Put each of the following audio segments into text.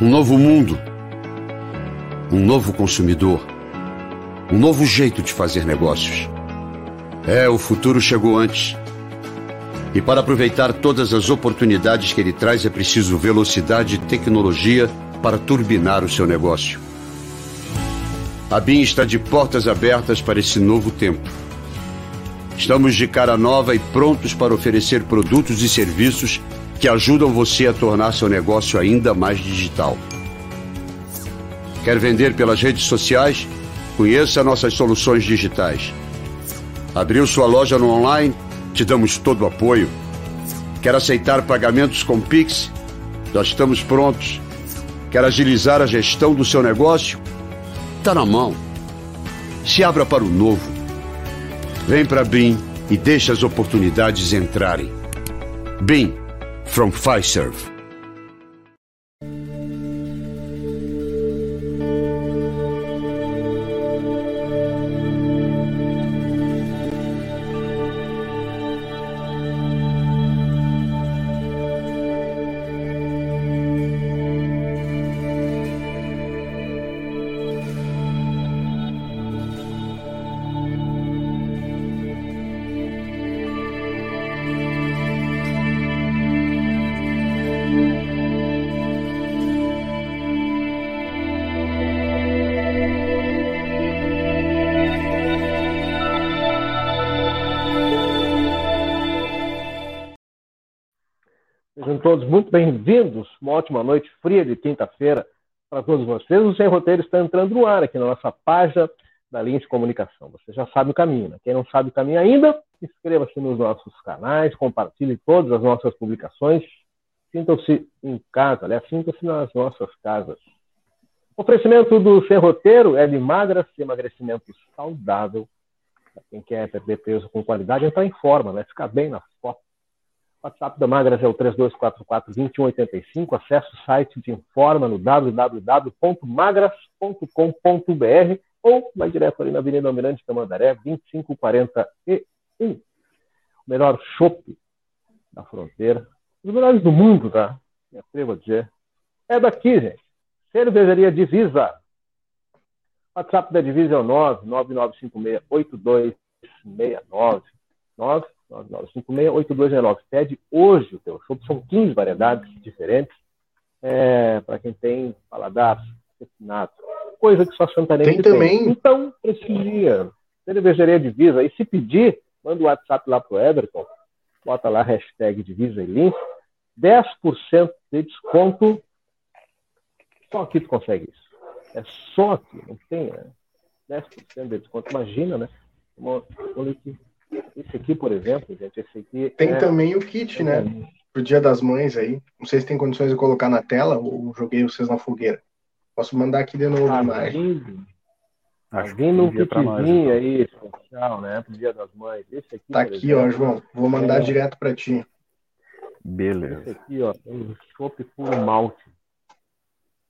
Um novo mundo. Um novo consumidor. Um novo jeito de fazer negócios. É, o futuro chegou antes. E para aproveitar todas as oportunidades que ele traz, é preciso velocidade e tecnologia para turbinar o seu negócio. A BIM está de portas abertas para esse novo tempo. Estamos de cara nova e prontos para oferecer produtos e serviços que ajudam você a tornar seu negócio ainda mais digital. Quer vender pelas redes sociais? Conheça nossas soluções digitais. Abriu sua loja no online? Te damos todo o apoio. Quer aceitar pagamentos com Pix? Nós estamos prontos. Quer agilizar a gestão do seu negócio? Está na mão. Se abra para o novo. Vem para BIM e deixe as oportunidades entrarem. BIM from Fiserv. Bem-vindos. Uma ótima noite fria de quinta-feira para todos vocês. O Sem Roteiro está entrando no ar aqui na nossa página da linha de comunicação. Você já sabe o caminho. Né? Quem não sabe o caminho ainda, inscreva-se nos nossos canais, compartilhe todas as nossas publicações. Sintam-se em casa, aliás, sintam-se nas nossas casas. O oferecimento do Sem Roteiro é de magras emagrecimento saudável. Para quem quer perder peso com qualidade, entrar em forma, né? ficar bem na foto WhatsApp da Magras é o 3244-2185. Acesse o site de Informa no www.magras.com.br ou vai direto ali na Avenida Almirante Tamandaré, 2541. O melhor chopp da fronteira. Os melhores do mundo, tá? Me atrevo a dizer. É daqui, gente. Cervejaria Divisa. WhatsApp da Divisa é o 999568269. 9 9956-8269. Pede hoje o teu chopp. São 15 variedades diferentes é, para quem tem paladar refinado. Coisa que só Santarém tem. Também. Tem. Então, prestigia. Cervejaria Divisa. E se pedir, manda o WhatsApp lá pro Everton. Bota lá hashtag Divisa e link. 10% de desconto. Só aqui tu consegue isso. É só aqui, não tem, né? 10% de desconto. Imagina, né? Olha aqui. Esse aqui, por exemplo, gente, esse aqui. Tem é... também o kit, né? É... Pro Dia das Mães aí. Não sei se tem condições de colocar na tela ou joguei vocês na fogueira. Posso mandar aqui de novo, ah, mais. Acho vindo um kitzinho aí, especial, né? Pro Dia das Mães. Esse aqui, tá aqui, exemplo, ó, João. Vou mandar é... direto para ti. Beleza. Esse aqui, ó, um chopp puro malte.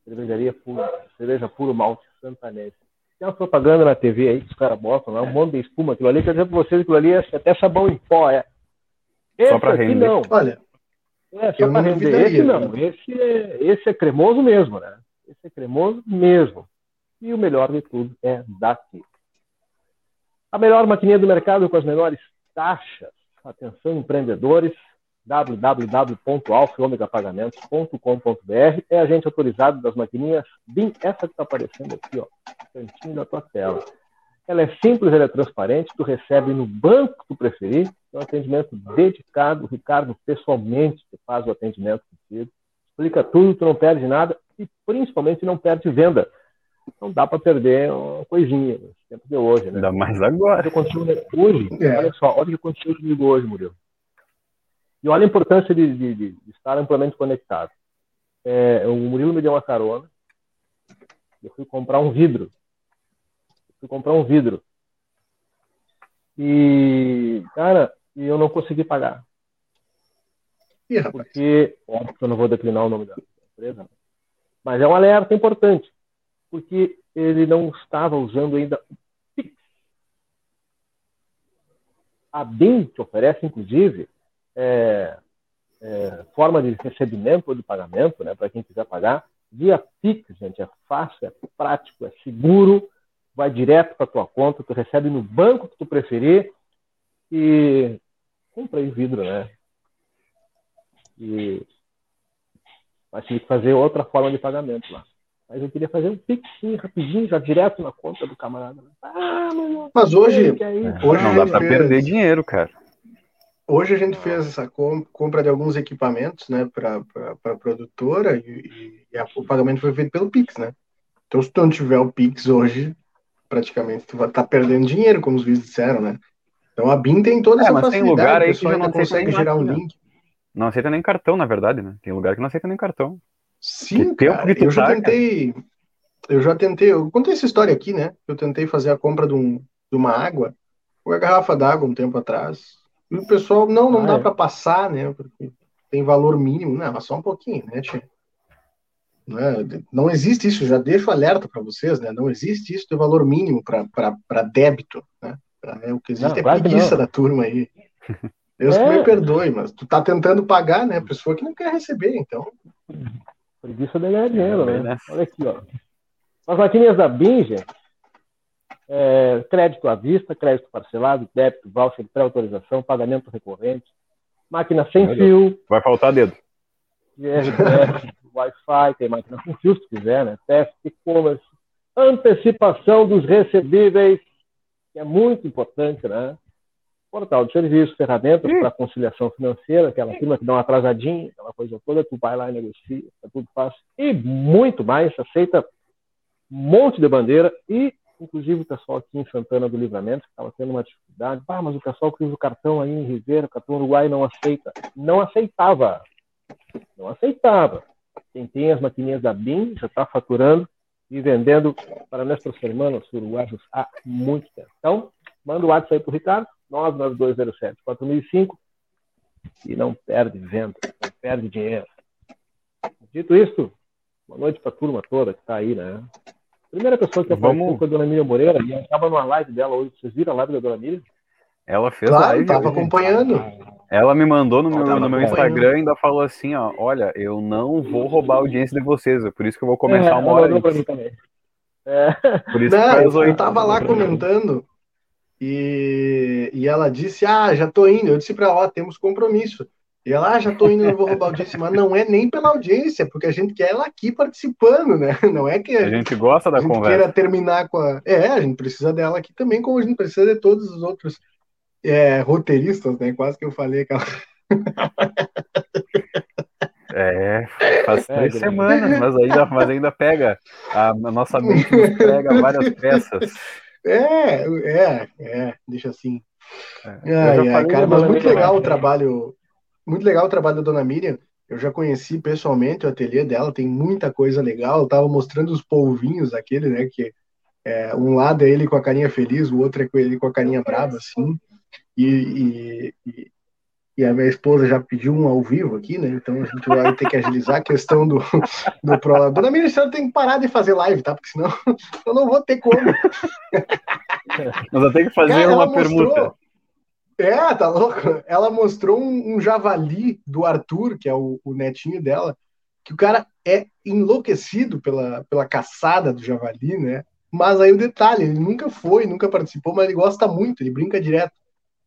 Cervejaria puro, cerveja puro malte santanense. Tem uma propaganda na TV aí que os caras botam lá, um monte de espuma. Aquilo ali, quer dizer pra vocês, aquilo ali é até sabão em pó, é. Esse só pra render. não. Olha, é, só pra render. Esse não, esse é, esse é cremoso mesmo, né? Esse é cremoso mesmo. E o melhor de tudo é daqui. A melhor maquininha do mercado com as menores taxas. Atenção, empreendedores www.alfaomegapagamentos.com.br é agente autorizado das maquininhas BIM, essa que está aparecendo aqui, ó, cantinho da tua tela. Ela é simples, ela é transparente, tu recebe no banco que tu preferir, é um atendimento dedicado, o Ricardo pessoalmente faz o atendimento contigo, explica tudo, tu não perde nada e principalmente não perde venda. Não dá para perder uma coisinha no tempo de hoje, né? Ainda mais agora. Hoje, é. olha só, olha o que aconteceu comigo hoje, Murilo. E olha a importância de, de, de estar amplamente conectado. É, o Murilo me deu uma carona. Eu fui comprar um vidro. Eu fui comprar um vidro. E, cara, eu não consegui pagar. Ih, porque, óbvio que eu não vou declinar o nome da empresa, né? mas é um alerta importante, porque ele não estava usando ainda o Pix. A BIM te oferece, inclusive, é, é, forma de recebimento ou de pagamento, né, para quem quiser pagar, Via Pix, gente, é fácil, é prático, é seguro, vai direto para tua conta, tu recebe no banco que tu preferir e compra aí vidro, né? E vai ter que fazer outra forma de pagamento lá. Mas eu queria fazer um pix rapidinho, já direto na conta do camarada. Ah, mas hoje, hoje não dá para fez... perder dinheiro, cara. Hoje a gente fez essa compra de alguns equipamentos, né, para a produtora e, e a, o pagamento foi feito pelo Pix, né? Então, se tu não tiver o Pix hoje, praticamente tu vai estar tá perdendo dinheiro, como os vídeos disseram, né? Então a BIM tem toda é, essa mas facilidade, tem lugar aí que já não consegue gerar um link. Não aceita nem cartão, na verdade, né? Tem lugar que não aceita nem cartão. Sim, que cara, eu já tá, tentei. Cara. Eu já tentei. Eu contei essa história aqui, né? Eu tentei fazer a compra de, um, de uma água, uma garrafa d'água um tempo atrás. E o pessoal, não, não ah, dá é. para passar, né? Porque tem valor mínimo. Não, mas só um pouquinho, né, tia? Não, é, não existe isso, já deixo alerta para vocês, né? Não existe isso de valor mínimo para débito, né? É, o que existe não, é claro preguiça da turma aí. Deus é. que me perdoe, mas tu tá tentando pagar, né? Pessoa que não quer receber, então. Preguiça de ganhar dinheiro, né? né? Olha aqui, ó. As maquininhas da Binge, é, crédito à vista, crédito parcelado, débito, voucher, pré-autorização, pagamento recorrente, máquina sem fio. Vai faltar dedo. Wi-Fi, tem máquina com fio se quiser, né? Teste, e-commerce, antecipação dos recebíveis, que é muito importante, né? Portal de serviço, ferramentas para conciliação financeira, aquela firma que dá uma atrasadinha, aquela coisa toda, tu vai lá e negocia, é tudo fácil. E muito mais, aceita um monte de bandeira e, inclusive, o pessoal aqui em Santana do Livramento, que estava tendo uma dificuldade, ah, mas o pessoal que usa o cartão aí em Ribeira, o cartão Uruguai não aceita. Não aceitava. Não aceitava. Quem tem as maquininhas da BIM já está faturando e vendendo para nossos irmãos uruguaios há muito tempo. Então, manda o WhatsApp aí para o Ricardo, 99207 4005 e não perde venda, não perde dinheiro. Dito isso, boa noite para a turma toda que está aí, né? Primeira pessoa que apareceu Vamos... foi a dona Miriam Moreira, e estava numa live dela hoje. Vocês viram a live da dona Miriam? Ela fez claro, live. Estava acompanhando. Ela me mandou no meu, no meu Instagram e ainda falou assim, ó, olha, eu não vou roubar a audiência de vocês, é por isso que eu vou começar é, uma hora. Pra mim também. É. Por isso não, eu, eu tava lá comentando e, e ela disse, ah, já tô indo. Eu disse para ela, temos compromisso. E ela, ah, já tô indo, não vou roubar a audiência. Mas não é nem pela audiência, porque a gente quer ela aqui participando, né? Não é que a, a gente gosta da a gente conversa. queira terminar com a... É, a gente precisa dela aqui também, como a gente precisa de todos os outros é, roteiristas, né? Quase que eu falei aquela. É, faz é, três semanas, mas ainda, mas ainda pega. A, a nossa mente nos pega várias peças. É, é, é, deixa assim. É, ai, ai, cara, mas muito legal o trabalho. Muito legal o trabalho da dona Miriam. Eu já conheci pessoalmente o ateliê dela, tem muita coisa legal. Eu tava mostrando os polvinhos aquele, né? Que é, um lado é ele com a carinha feliz, o outro é com ele com a carinha brava, assim e, e, e, a minha esposa já pediu um ao vivo aqui, né? Então a gente vai ter que agilizar a questão do, do Pro. Dona Ministério tem que parar de fazer live, tá? Porque senão eu não vou ter como. Mas eu tenho que fazer Cara, uma pergunta. É, tá louco? Ela mostrou um, um, javali do Arthur, que é o, o, netinho dela, que o cara é enlouquecido pela, pela caçada do javali, né? Mas aí o detalhe, ele nunca foi, nunca participou, mas ele gosta muito, ele brinca direto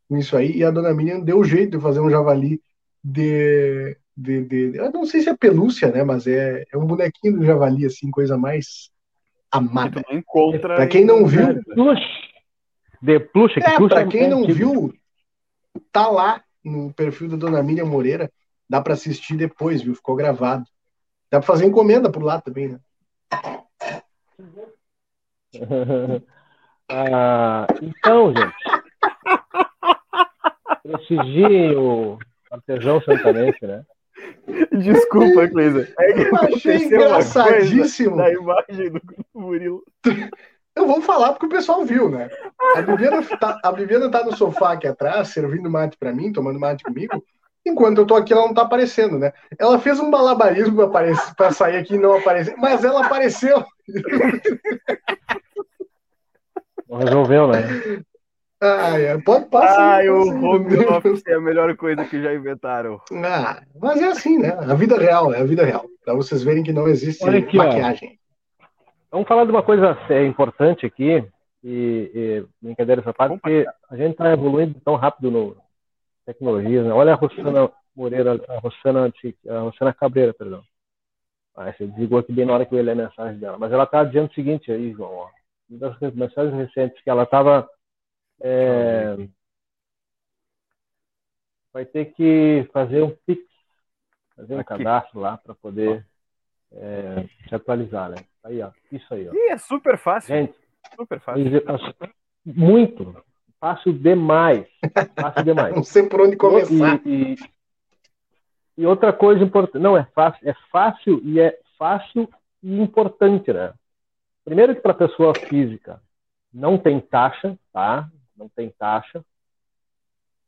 com isso aí, e a dona Miriam deu jeito de fazer um javali de. de, de eu não sei se é pelúcia, né? Mas é, é um bonequinho do javali, assim, coisa mais amada. Que encontra pra quem não viu. De plush, é, pra é quem não viu, tá lá no perfil da dona Miriam Moreira. Dá para assistir depois, viu? Ficou gravado. Dá para fazer encomenda por lá também, né? ah, então, gente, prestigiem o artesão santanense, né? Desculpa, Cleisa. É que eu achei engraçadíssimo. Na imagem do Murilo. Eu vou falar porque o pessoal viu, né? A Bibiana tá, a Bibiana tá no sofá aqui atrás, servindo mate para mim, tomando mate comigo. Enquanto eu tô aqui, ela não tá aparecendo, né? Ela fez um balabarismo para sair aqui e não aparecer, mas ela apareceu. Resolveu, né? Ah, é. Pode passar. Ah, o home office é a melhor coisa que já inventaram. Ah, mas é assim, né? A vida real, é a vida real. Para vocês verem que não existe aqui, maquiagem. Ó. Vamos falar de uma coisa é, importante aqui, e, e brincadeira essa parte, porque a gente está evoluindo tão rápido no tecnologias, né? Olha a Rosana Moreira, a Rosana, a Rosana Cabreira, perdão. Ah, você desligou aqui bem na hora que eu ler a mensagem dela. Mas ela está dizendo o seguinte aí, João. Ó. Uma das mensagens recentes que ela estava. É, vai ter que fazer um Pix, fazer um aqui. cadastro lá para poder é, se atualizar, né? Aí, ó. Isso aí, ó. Ih, é super fácil. Gente, super fácil. Muito. Fácil demais. Fácil demais. Não sei por onde começar. E, e, e outra coisa importante, não é fácil, é fácil e é fácil e importante, né? Primeiro que para pessoa física não tem taxa, tá? Não tem taxa.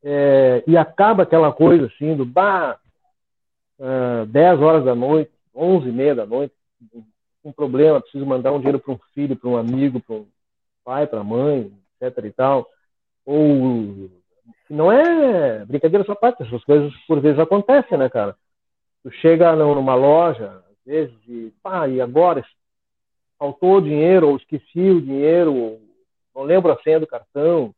É, e acaba aquela coisa assim do bah, uh, 10 horas da noite, 11 e meia da noite, um problema, preciso mandar um dinheiro para um filho, para um amigo, para um pai, para a mãe, etc e tal. Ou não é brincadeira sua parte, essas coisas por vezes acontecem, né, cara? Tu chega numa loja, às vezes, e pá, e agora faltou dinheiro, ou esqueci o dinheiro, ou não lembro a senha do cartão,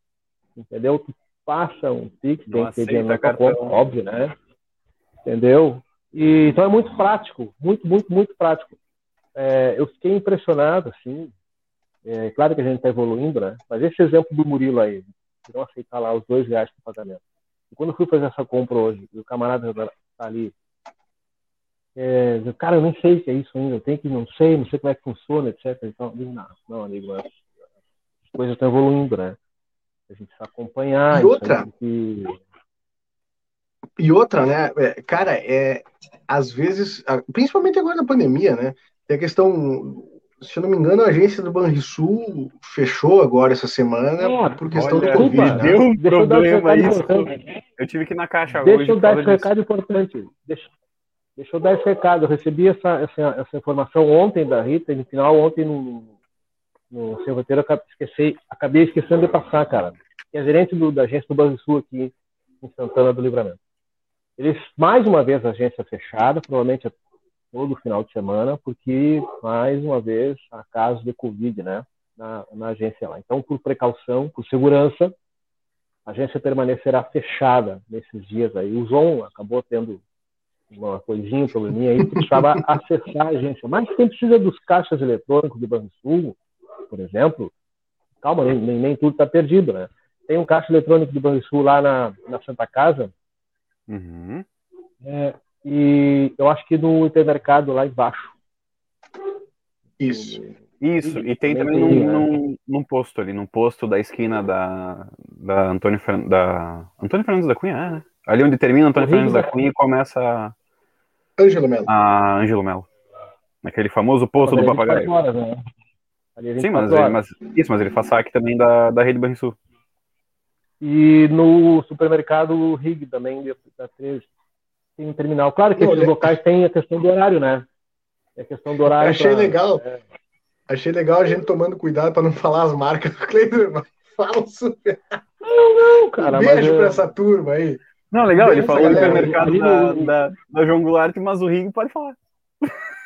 entendeu? Tu passa um Pix, tem que ter dinheiro na conta, óbvio, né? Entendeu? E, então é muito prático, muito, muito, muito prático. É, eu fiquei impressionado, assim, é claro que a gente está evoluindo, né? Mas esse exemplo do Murilo aí, de não aceitar lá os dois reais para pagamento. E quando eu fui fazer essa compra hoje, e o camarada está ali, é, eu, cara, eu nem sei o que é isso ainda, eu tenho que, não sei, não sei como é que funciona, etc. Então, não, não, amigo, as coisas estão evoluindo, né? A gente precisa acompanhar. E outra, que... e outra, né, é, cara, é, às vezes, principalmente agora na pandemia, né, tem a questão se eu não me engano, a agência do Banrisul fechou agora essa semana é, por questão olha, do Covid. Né? Deu um deixa problema eu isso. Eu tive que ir na caixa deixa hoje. Deixa eu dar esse recado importante. Deixa, deixa eu dar esse recado. Eu recebi essa, essa, essa informação ontem da Rita, no final, ontem no, no seu roteiro, eu esqueci, acabei esquecendo de passar, cara. Que é gerente do, da agência do Banrisul aqui em Santana do Livramento. Eles, mais uma vez, a agência fechada, provavelmente todo final de semana, porque, mais uma vez, há casos de Covid, né, na, na agência lá. Então, por precaução, por segurança, a agência permanecerá fechada nesses dias aí. O João acabou tendo uma coisinha, um probleminha aí, precisava acessar a agência. Mas quem precisa dos caixas eletrônicos do Banrisul, por exemplo, calma, nem, nem, tudo está perdido, né? Tem um caixa eletrônico do Banrisul lá na, na Santa Casa, uhum. é, e eu acho que no hipermercado lá embaixo. Isso. Isso, e tem também num, num, num, posto ali, num posto da esquina da, da Antônio, da Antônio Fernandes da Cunha, é, né? Ali onde termina Antônio Fernandes da Cunha e começa Ângelo Melo. A Ângelo Melo. Naquele famoso posto do papagaio. Horas, né? Sim, mas, ele, mas, isso, mas ele faz saque também da, da rede Banrisul. E no supermercado Rig também, da 13 tem um terminal. Claro que esses locais têm a questão do horário, né? É a questão do horário. Achei pra... legal. É. Achei legal a gente tomando cuidado para não falar as marcas do Cleiton, mas fala super. Não, não, cara. Um beijo para essa turma aí. Não, legal, ele falou do supermercado da, da, da, João Goulart, mas o Rig pode falar.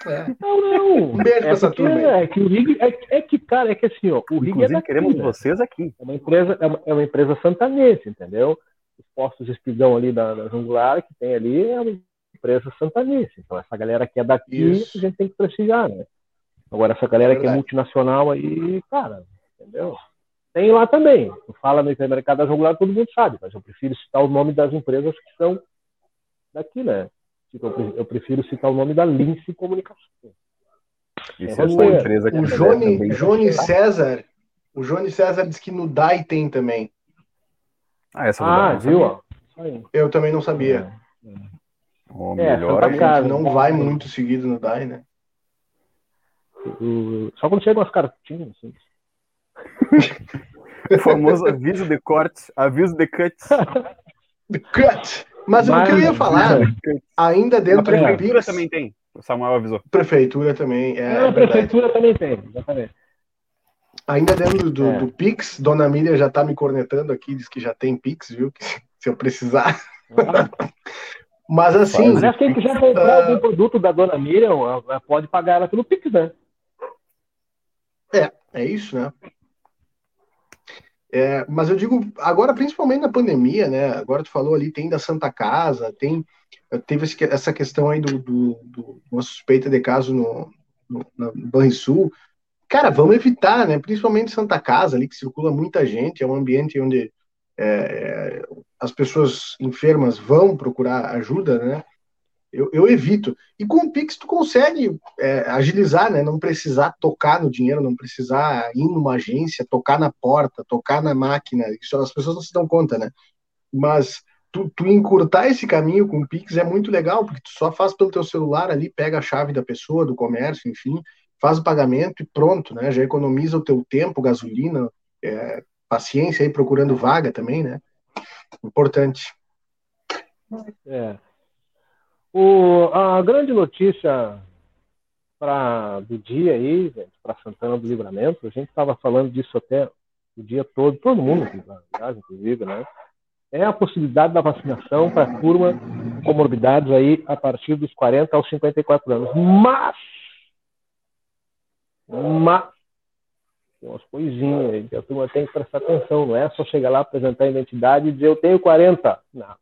É. Não, não. Um beijo é pra essa turma. É que o Rig é, é, que, cara, é que assim, ó, o Rig é daqui, queremos né? vocês aqui. É uma empresa, é uma, é uma empresa santanense, entendeu? os postos de espigão ali da, da Jungular, que tem ali, é uma empresa santanense. Então, essa galera que é daqui, Isso. a gente tem que prestigiar, né? Agora, essa galera é que é multinacional aí, cara, entendeu? Tem lá também. Tu fala no hipermercado da Jungular, todo mundo sabe, mas eu prefiro citar o nome das empresas que são daqui, né? Tipo, eu prefiro citar o nome da Lince Comunicação. Isso é essa empresa que o Johnny, Johnny César, o Johnny César diz que no DAI tem também. Ah, essa ah viu? Eu também não sabia. É, oh, melhor é, casa, não vai muito seguido no DAI, né? Só quando chegam as cartinhas, assim. o famoso aviso de corte, aviso de cut. de cut. Mas, Mas o que eu ia falar, ainda dentro do Prefeitura também tem. O Samuel avisou. Prefeitura também. É, não, é prefeitura também tem, exatamente. Ainda dentro do, é. do Pix, Dona Miriam já tá me cornetando aqui, diz que já tem Pix, viu? Que, se eu precisar. Mas assim. Mas quem quiser comprar uh... algum produto da dona Miriam, pode pagar ela pelo Pix, né? É, é isso, né? É, mas eu digo, agora, principalmente na pandemia, né? Agora tu falou ali, tem da Santa Casa, tem. Teve essa questão aí do, do, do uma suspeita de caso no, no, no Banrisul. Cara, vamos evitar, né? Principalmente Santa Casa, ali que circula muita gente, é um ambiente onde é, as pessoas enfermas vão procurar ajuda, né? Eu, eu evito. E com o Pix tu consegue é, agilizar, né? Não precisar tocar no dinheiro, não precisar ir numa agência, tocar na porta, tocar na máquina. Isso as pessoas não se dão conta, né? Mas tu, tu encurtar esse caminho com o Pix é muito legal, porque tu só faz pelo teu celular ali, pega a chave da pessoa, do comércio, enfim, faz o pagamento e pronto, né? Já economiza o teu tempo, gasolina, é, paciência aí procurando vaga também, né? Importante. É. O, a grande notícia pra, do dia aí, para Santana do Livramento, a gente estava falando disso até o dia todo, todo mundo, aliás, inclusive, né? É a possibilidade da vacinação para a turma com comorbidades aí a partir dos 40 aos 54 anos. Mas, mas tem umas coisinhas aí que a turma tem que prestar atenção, não é só chegar lá, apresentar a identidade e dizer eu tenho 40. Não.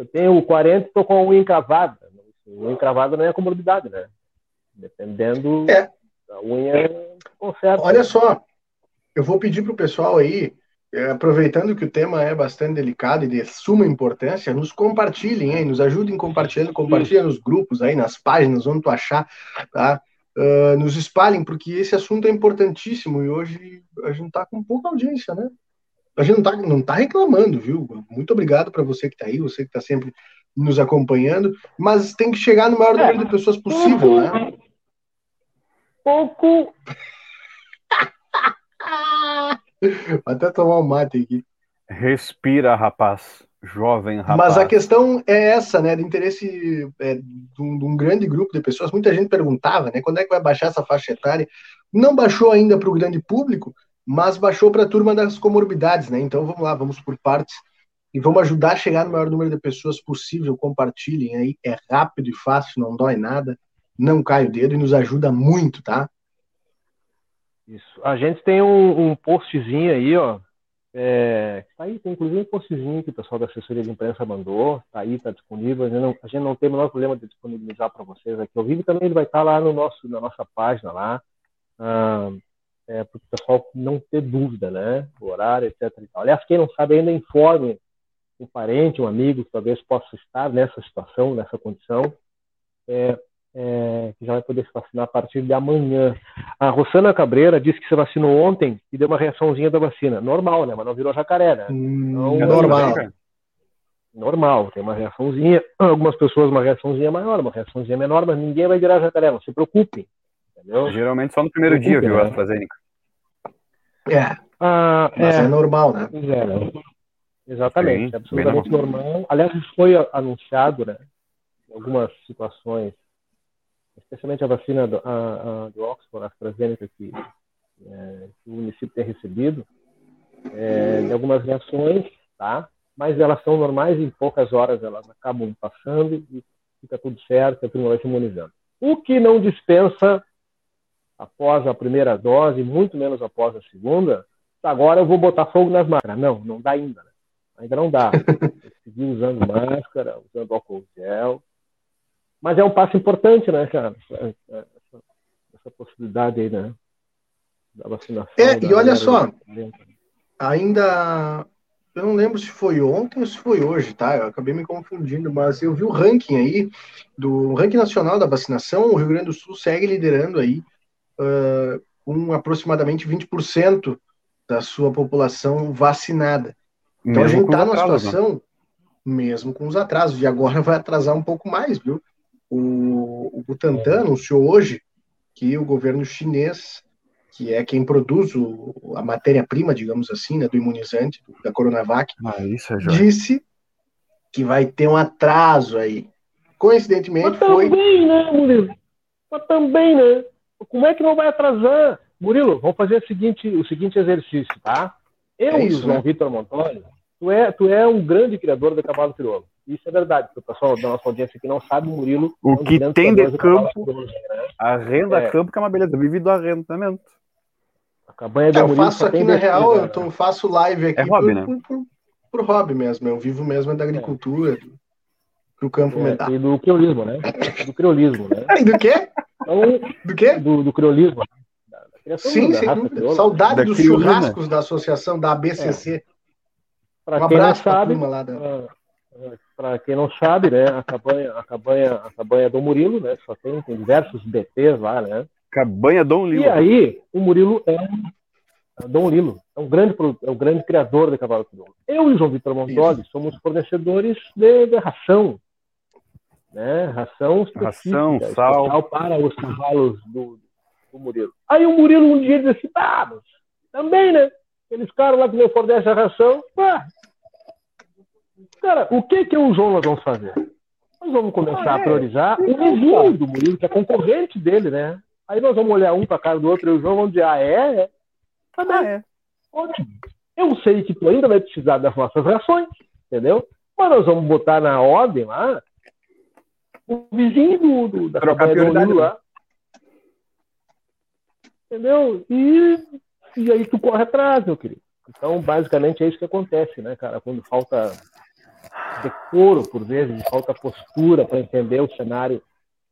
Eu tenho 40 e estou com a unha encravada. A unha encravada não é comorbidade, né? Dependendo é. da unha conserta. Olha só, eu vou pedir para o pessoal aí, é, aproveitando que o tema é bastante delicado e de suma importância, nos compartilhem, hein? nos ajudem compartilhando, compartilhem nos grupos aí, nas páginas, onde tu achar, tá? uh, nos espalhem, porque esse assunto é importantíssimo e hoje a gente está com pouca audiência, né? A gente não está não tá reclamando, viu? Muito obrigado para você que está aí, você que está sempre nos acompanhando, mas tem que chegar no maior número é, de pessoas possível, né? Pouco. Até tomar um mate aqui. Respira, rapaz jovem rapaz. Mas a questão é essa, né, de interesse é, de, um, de, um, grande grupo de pessoas. Muita gente perguntava, né, quando é que vai baixar essa faixa etária? Não baixou ainda para o grande público, mas baixou para a turma das comorbidades, né? Então vamos lá, vamos por partes e vamos ajudar a chegar no maior número de pessoas possível. Compartilhem aí, é rápido e fácil, não dói nada, não cai o dedo e nos ajuda muito, tá? Isso. A gente tem um, um postzinho aí, ó, é, tá aí, tem inclusive um postzinho que o pessoal da assessoria de imprensa mandou, tá aí, tá disponível. A gente não, a gente não tem o menor problema de disponibilizar para vocês aqui ao vivo. Também ele vai estar tá lá no nosso, na nossa página lá, ah, é, para o pessoal não ter dúvida, né? O horário, etc. Aliás, quem não sabe ainda, informe um parente, um amigo que talvez possa estar nessa situação, nessa condição. É, é, que já vai poder se vacinar a partir de amanhã. A Rosana Cabreira disse que se vacinou ontem e deu uma reaçãozinha da vacina. Normal, né? Mas não virou jacaré, né? Hum, então, é normal. Normal, tem uma reaçãozinha. Algumas pessoas uma reaçãozinha maior, uma reaçãozinha menor, mas ninguém vai virar jacaré, não se preocupem. Entendeu? Geralmente só no primeiro dia, viu, né? AstraZeneca. É. Ah, mas é, é normal, né? É, né? Exatamente, Sim, é absolutamente normal. Aliás, isso foi anunciado, né? Em algumas situações especialmente a vacina do, a, a, do Oxford, a AstraZeneca, que, é, que, o município tem recebido, é, de algumas reações, tá? mas elas são normais e em poucas horas elas acabam passando e fica tudo certo, a turma vai se imunizando. O que não dispensa após a primeira dose, muito menos após a segunda, agora eu vou botar fogo nas máscaras. Não, não dá ainda. Né? Ainda não dá. Seguir usando máscara, usando álcool gel, mas é um passo importante, né, cara? Essa, essa possibilidade aí, né? Da vacinação. É, da e olha só, ainda. Eu não lembro se foi ontem ou se foi hoje, tá? Eu acabei me confundindo, mas eu vi o ranking aí, do ranking nacional da vacinação, o Rio Grande do Sul segue liderando aí, uh, com aproximadamente 20% da sua população vacinada. Então mesmo a gente está numa né? situação, mesmo com os atrasos, e agora vai atrasar um pouco mais, viu? O, o Butantan é. anunciou hoje que o governo chinês, que é quem produz o, a matéria-prima, digamos assim, né, do imunizante, da Coronavac, ah, é disse que vai ter um atraso aí. Coincidentemente, Mas foi. Também, né, Murilo? Mas também, né? Como é que não vai atrasar? Murilo, vamos fazer o seguinte, o seguinte exercício, tá? Eu é isso, e o João né? Vitor Montoli, tu é, tu é um grande criador de cavalo crioulo. Isso é verdade. O pessoal da nossa audiência que não sabe, o Murilo. O é um que tem de campo, né? a renda é. campo que é uma beleza. Vive do arrendamento. A cabanha do é, Eu faço aqui na real, eu tô, faço live aqui é hobby, por, né? por, por, hobby mesmo. Eu vivo mesmo da agricultura, do, do campo é, mental. E do criolismo, né? Do criolismo, né? E do quê? Então, do quê? Do, do criolismo. Sim, sem dúvida. Saudade da dos criolina. churrascos da associação da ABCC. É. Para um quem não sabe, da... para quem não sabe, né, a cabanha, a cabanha, a cabanha do Murilo, né, só tem, tem diversos BTs lá, né? Cabanha Dom Lilo. E aí, o Murilo é um Dom Lilo, é um grande, é um grande criador de cavalo crioulo. Eu e o João Vitor Montoli somos fornecedores de, de ração, né? Ração, ração, sal para os cavalos do, do Murilo. Aí o Murilo um dia disse assim, ah, mas também, né? Aqueles caras lá que me fornecem a ração, ah, cara, o que que eu e o João nós vamos fazer? Nós vamos começar ah, é? a priorizar o vizinho do Murilo, que é concorrente dele, né? Aí nós vamos olhar um para cara do outro e o João vamos dizer, ah, é? é. Tá bem. Ah, é. Ótimo. Eu sei que tu ainda vai precisar das nossas rações, entendeu? Mas nós vamos botar na ordem lá o vizinho do, do da Trocar do lá. Entendeu? E, e aí tu corre atrás, meu querido. Então, basicamente, é isso que acontece, né, cara? Quando falta decoro, por vezes, falta postura para entender o cenário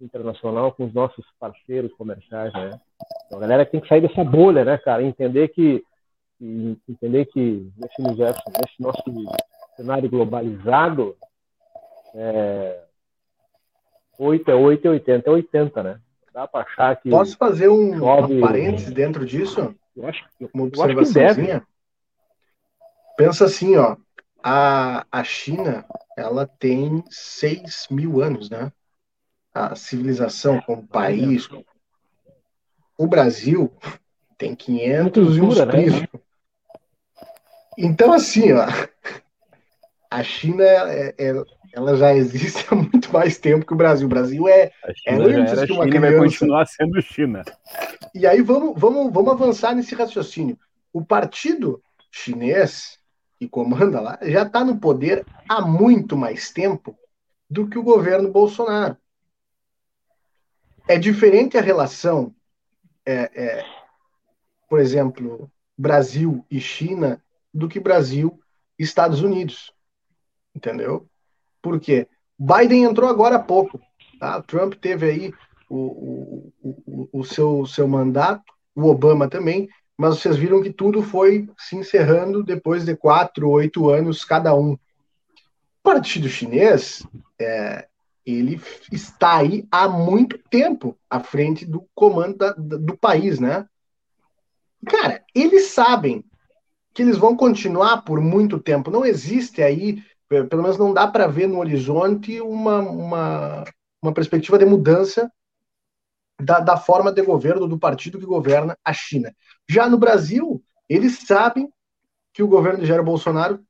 internacional com os nossos parceiros comerciais, né? Então, a galera tem que sair dessa bolha, né, cara? Entender que entender que nesse universo, nesse nosso cenário globalizado, é, 8 é 8 e 80 é 80, né? Dá para achar que. Posso fazer um, chove... parênteses dentro disso? Eu acho, Uma observaçãozinha. Pensa assim, ó. A, a China, ela tem 6 mil anos, né? A civilização como país. O Brasil tem 500 e uns né? Então, assim, ó. A China é, é, ela já existe há muito mais tempo que o Brasil. O Brasil é, é antes que uma China criança. vai continuar sendo China. E aí vamos, vamos, vamos avançar nesse raciocínio. O partido chinês que comanda lá já está no poder há muito mais tempo do que o governo Bolsonaro. É diferente a relação, é, é, por exemplo, Brasil e China do que Brasil e Estados Unidos. Entendeu? Por quê? Biden entrou agora há pouco. Tá? Trump teve aí o, o, o, seu, seu mandato, o Obama também, mas vocês viram que tudo foi se encerrando depois de quatro, oito anos cada um. O Partido Chinês, é, ele está aí há muito tempo à frente do comando da, do país, né? Cara, eles sabem que eles vão continuar por muito tempo. Não existe aí pelo menos não dá para ver no horizonte uma, uma, uma perspectiva de mudança da, da forma de governo do partido que governa a China. Já no Brasil, eles sabem que o governo de Jair Bolsonaro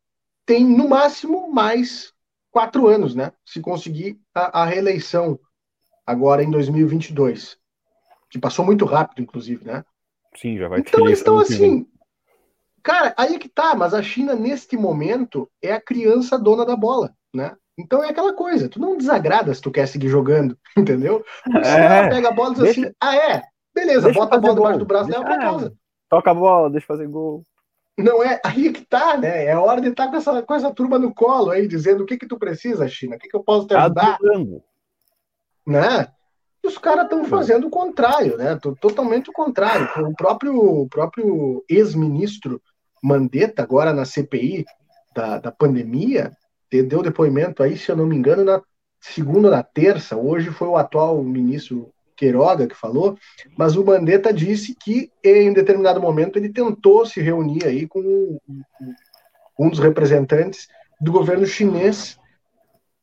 tem, no máximo, mais quatro anos, né? Se conseguir a, a reeleição agora em 2022. Que passou muito rápido, inclusive, né? Sim, já vai Então eles estão assim, Cara, aí é que tá, mas a China, neste momento, é a criança dona da bola, né? Então é aquela coisa, tu não desagrada se tu quer seguir jogando, entendeu? Porque se ela pega a bola e diz deixa, assim, ah é, beleza, bota a bola debaixo do braço dela pra casa. Toca a bola, deixa fazer gol. Não é, aí é que tá, né? É hora de estar tá com essa, com essa turma no colo aí, dizendo o que que tu precisa, China, o que que eu posso te tá ajudar? Adorando. Né? E os caras estão fazendo o contrário, né? Totalmente o contrário. O próprio, o próprio ex-ministro Mandetta, agora na CPI da, da pandemia, deu depoimento aí, se eu não me engano, na segunda ou na terça. Hoje foi o atual ministro Queiroga que falou, mas o Mandetta disse que em determinado momento ele tentou se reunir aí com um dos representantes do governo chinês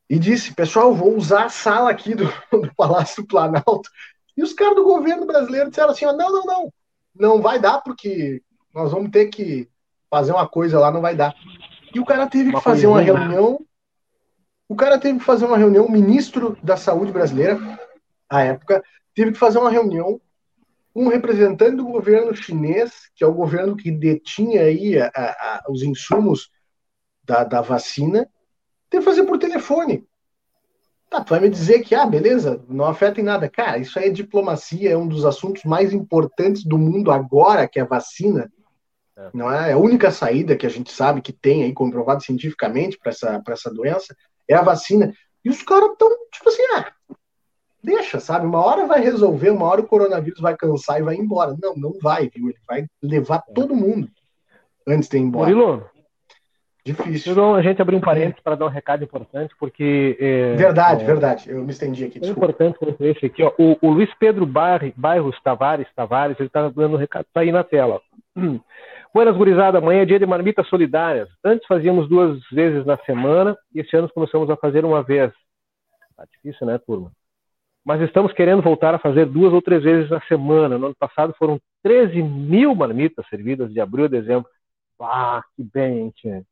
e disse: Pessoal, vou usar a sala aqui do, do Palácio do Planalto. E os caras do governo brasileiro disseram assim: Não, não, não, não vai dar, porque nós vamos ter que fazer uma coisa lá, não vai dar. E o cara teve uma que fazer uma reunião. O cara teve que fazer uma reunião, o ministro da Saúde brasileira, à época, teve que fazer uma reunião com um representante do governo chinês, que é o governo que detinha aí a, a, os insumos da, da vacina, tem que fazer por telefone. Tá, tu vai me dizer que, ah, beleza, não afeta em nada. Cara, isso aí é diplomacia, é um dos assuntos mais importantes do mundo agora, que é a vacina. É. Não é? a única saída que a gente sabe que tem aí comprovado cientificamente para essa, essa doença é a vacina. E os caras estão, tipo assim, ah, deixa, sabe? Uma hora vai resolver, uma hora o coronavírus vai cansar e vai embora. Não, não vai, viu? Ele vai levar é. todo mundo antes de ir embora. Murilo, Difícil. Então, a gente abriu um parênteses para dar um recado importante, porque. É, verdade, é, verdade. Eu me estendi aqui. É importante esse aqui, ó. O, o Luiz Pedro Bar, Bairros Tavares, Tavares, ele está dando um recado, está aí na tela. Hum. Buenas, gurizada. Amanhã é dia de marmitas solidárias. Antes fazíamos duas vezes na semana e esse ano começamos a fazer uma vez. Tá difícil, né, turma? Mas estamos querendo voltar a fazer duas ou três vezes na semana. No ano passado foram 13 mil marmitas servidas de abril a dezembro. Ah, que bem, gente.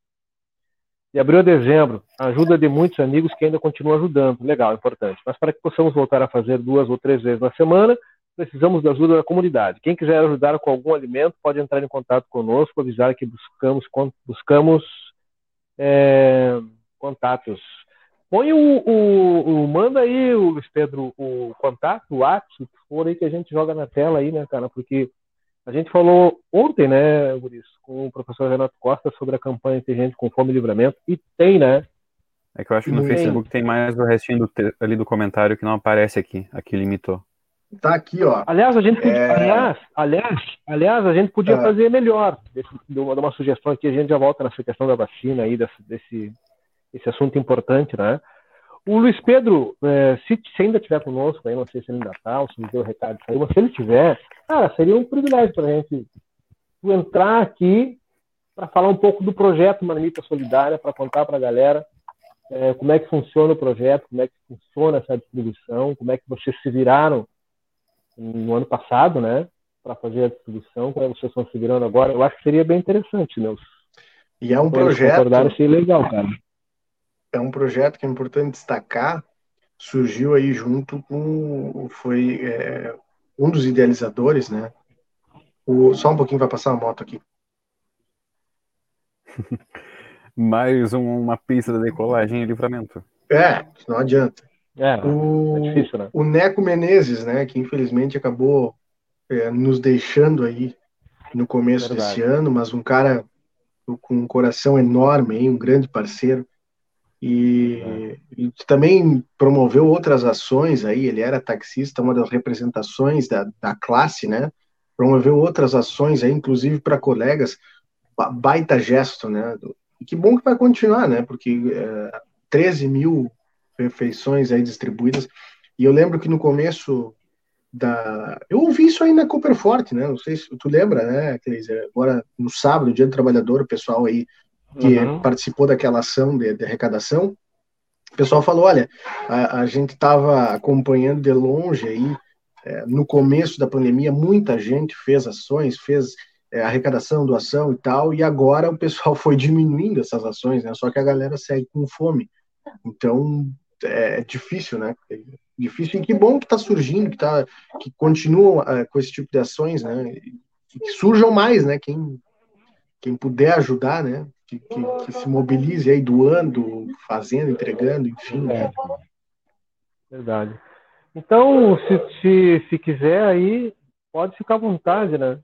De abril a dezembro, a ajuda de muitos amigos que ainda continuam ajudando. Legal, importante. Mas para que possamos voltar a fazer duas ou três vezes na semana, precisamos da ajuda da comunidade. Quem quiser ajudar com algum alimento pode entrar em contato conosco, avisar que buscamos, buscamos é, contatos. Põe o, o, o, manda aí, o Luiz Pedro, o contato, o WhatsApp, for aí que a gente joga na tela aí, né, cara? Porque a gente falou ontem, né, Guris, com o professor Renato Costa sobre a campanha Tem Gente com Fome e Livramento, e tem, né? É que eu acho que no tem. Facebook tem mais o restinho do, ali do comentário que não aparece aqui. Aqui limitou. Tá aqui, ó. Aliás, a gente podia, é... aliás, aliás, aliás, a gente podia é... fazer melhor. de uma, uma sugestão aqui, a gente já volta nessa questão da vacina aí, desse, desse esse assunto importante, né? O Luiz Pedro, é, se, se, ainda estiver conosco, aí, não sei se ele ainda está, ou se me deu o recado de sair, mas se ele estiver, cara, seria um privilégio para a gente entrar aqui para falar um pouco do projeto Marmita Solidária, para contar para a galera é, como é que funciona o projeto, como é que funciona essa distribuição, como é que vocês se viraram no ano passado, né, para fazer a distribuição, como é que vocês estão se virando agora. Eu acho que seria bem interessante, né? E é um projeto. Seria legal, cara é um projeto que é importante destacar, surgiu aí junto com, foi é, um dos idealizadores, né? O, só um pouquinho vai passar a moto aqui. Mais uma pista da decolagem e livramento. É, não adianta. É, o, é difícil, né? o Neco Menezes, né, que infelizmente acabou é, nos deixando aí no começo Verdade. desse ano, mas um cara com um coração enorme, hein, um grande parceiro, e, é. e, também promoveu outras ações aí, ele era taxista, uma das representações da, da classe, né? Promoveu outras ações aí, inclusive para colegas, baita gesto, né? E que bom que vai continuar, né? Porque é, 13 mil refeições aí distribuídas. E eu lembro que no começo da. Eu ouvi isso aí na Cooperforte, né? Não sei se tu lembra, né, Cleise? Agora, no sábado, dia do trabalhador, o pessoal aí que uhum. participou daquela ação de, de, arrecadação, o pessoal falou, olha, a, a gente estava acompanhando de longe aí, é, no começo da pandemia, muita gente fez ações, fez é, arrecadação, doação e tal, e agora o pessoal foi diminuindo essas ações, né? Só que a galera segue com fome. Então, é, é difícil, né? É difícil, e que bom que está surgindo, que, tá, que continuam uh, com esse tipo de ações, né? E que surjam mais, né? Quem, quem puder ajudar, né? que, que, que, se mobilize aí doando, fazendo, entregando, enfim. Né? Verdade. Então, se, se, se quiser aí, pode ficar à vontade, né?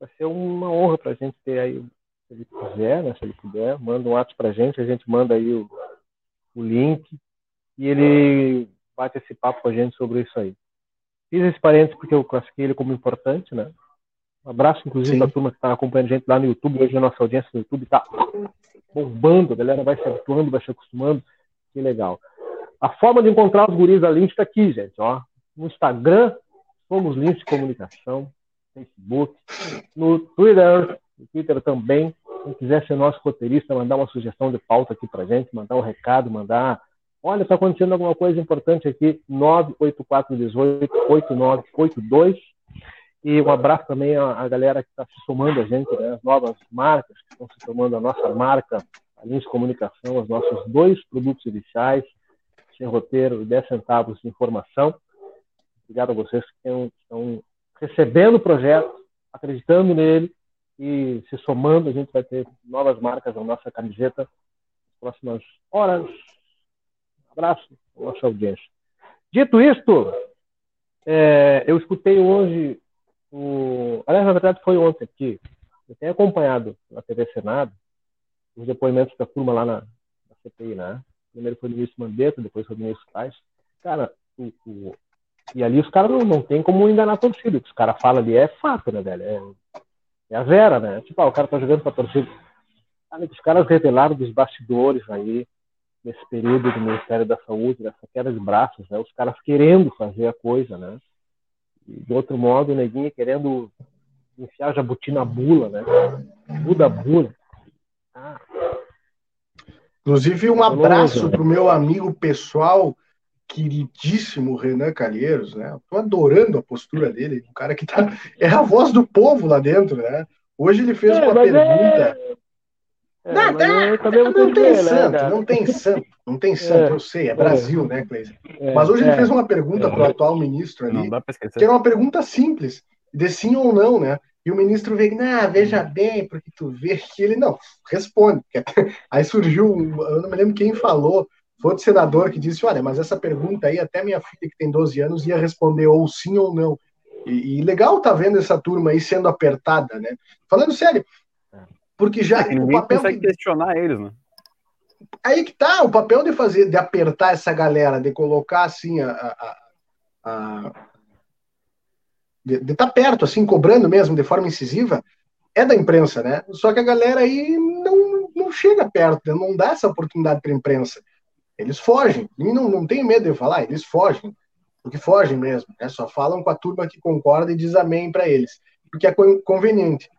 Vai ser uma honra para a gente ter aí, se ele quiser, né? Se ele puder, manda um WhatsApp para a gente, a gente manda aí o, o link e ele bate esse papo com a gente sobre isso aí. Fiz esse parênteses porque eu classifiquei ele como importante, né? Um abraço, inclusive, para a turma que está acompanhando a gente lá no YouTube. Hoje a nossa audiência no YouTube está bombando, a galera vai se habituando, vai se acostumando. Que legal. A forma de encontrar os guris da Lins está aqui, gente. Ó. No Instagram, somos de Comunicação. Facebook, no Twitter, no Twitter também. Quem quiser ser nosso roteirista, mandar uma sugestão de pauta aqui para gente, mandar um recado, mandar. Olha, está acontecendo alguma coisa importante aqui. 98418 8982 e um abraço também à, galera que está se somando a gente, né? as novas marcas que estão se somando a nossa marca, a Lins Comunicação, os nossos dois produtos iniciais, sem roteiro e 10 centavos de informação. Obrigado a vocês que estão recebendo o projeto, acreditando nele e se somando. A gente vai ter novas marcas na nossa camiseta próximas horas. Abraço, nossa audiência. Dito isto, é, eu escutei hoje, o... aliás, na verdade foi ontem aqui, eu tenho acompanhado na TV Senado os depoimentos da turma lá na, na CPI, né? Primeiro foi o ministro Mandetta, depois foi o ministro Tais. Cara, o, o, e ali os caras não, não tem como enganar a torcida. O que os caras falam ali é fato, né, velho? É, é a vera, né? Tipo, ah, o cara tá jogando pra torcida. Cara, os caras revelaram dos bastidores aí, nesse período do Ministério da Saúde, dessa queda de braços, né? Os caras querendo fazer a coisa, né? E, de outro modo, o neguinho querendo enfiar jabuti na bula, né? Buda bula. Ah, Inclusive, um abraço para o meu amigo pessoal, queridíssimo Renan Calheiros, né? Estou adorando a postura dele, um cara que tá. É a voz do povo lá dentro, né? Hoje ele fez é, uma pergunta. É... É, não, não, não tem né, santo, né, não tem santo, não tem santo, é, eu sei, é Brasil, né, Cleise? É, mas hoje ele é. fez uma pergunta para o atual ministro ali, que era uma pergunta simples, de sim ou não, né? E o ministro veio, ah, veja bem, porque tu vê que ele não responde. Aí surgiu, eu não me lembro quem falou, foi outro senador que disse: Olha, mas essa pergunta aí, até minha filha que tem 12 anos ia responder ou sim ou não. E, e legal tá vendo essa turma aí sendo apertada, né? Falando sério, porque já é, o papel consegue que... questionar eles, né? Aí que tá, o papel de fazer, de apertar essa galera, de colocar assim a, a, a de estar tá perto, assim, cobrando mesmo de forma incisiva, é da imprensa, né? Só que a galera aí não, não chega perto, né? não dá essa oportunidade para a imprensa. Eles fogem, e não, não tem medo de falar, eles fogem, porque fogem mesmo, né? Só falam com a turma que concorda e diz amém para eles, porque é conveniente.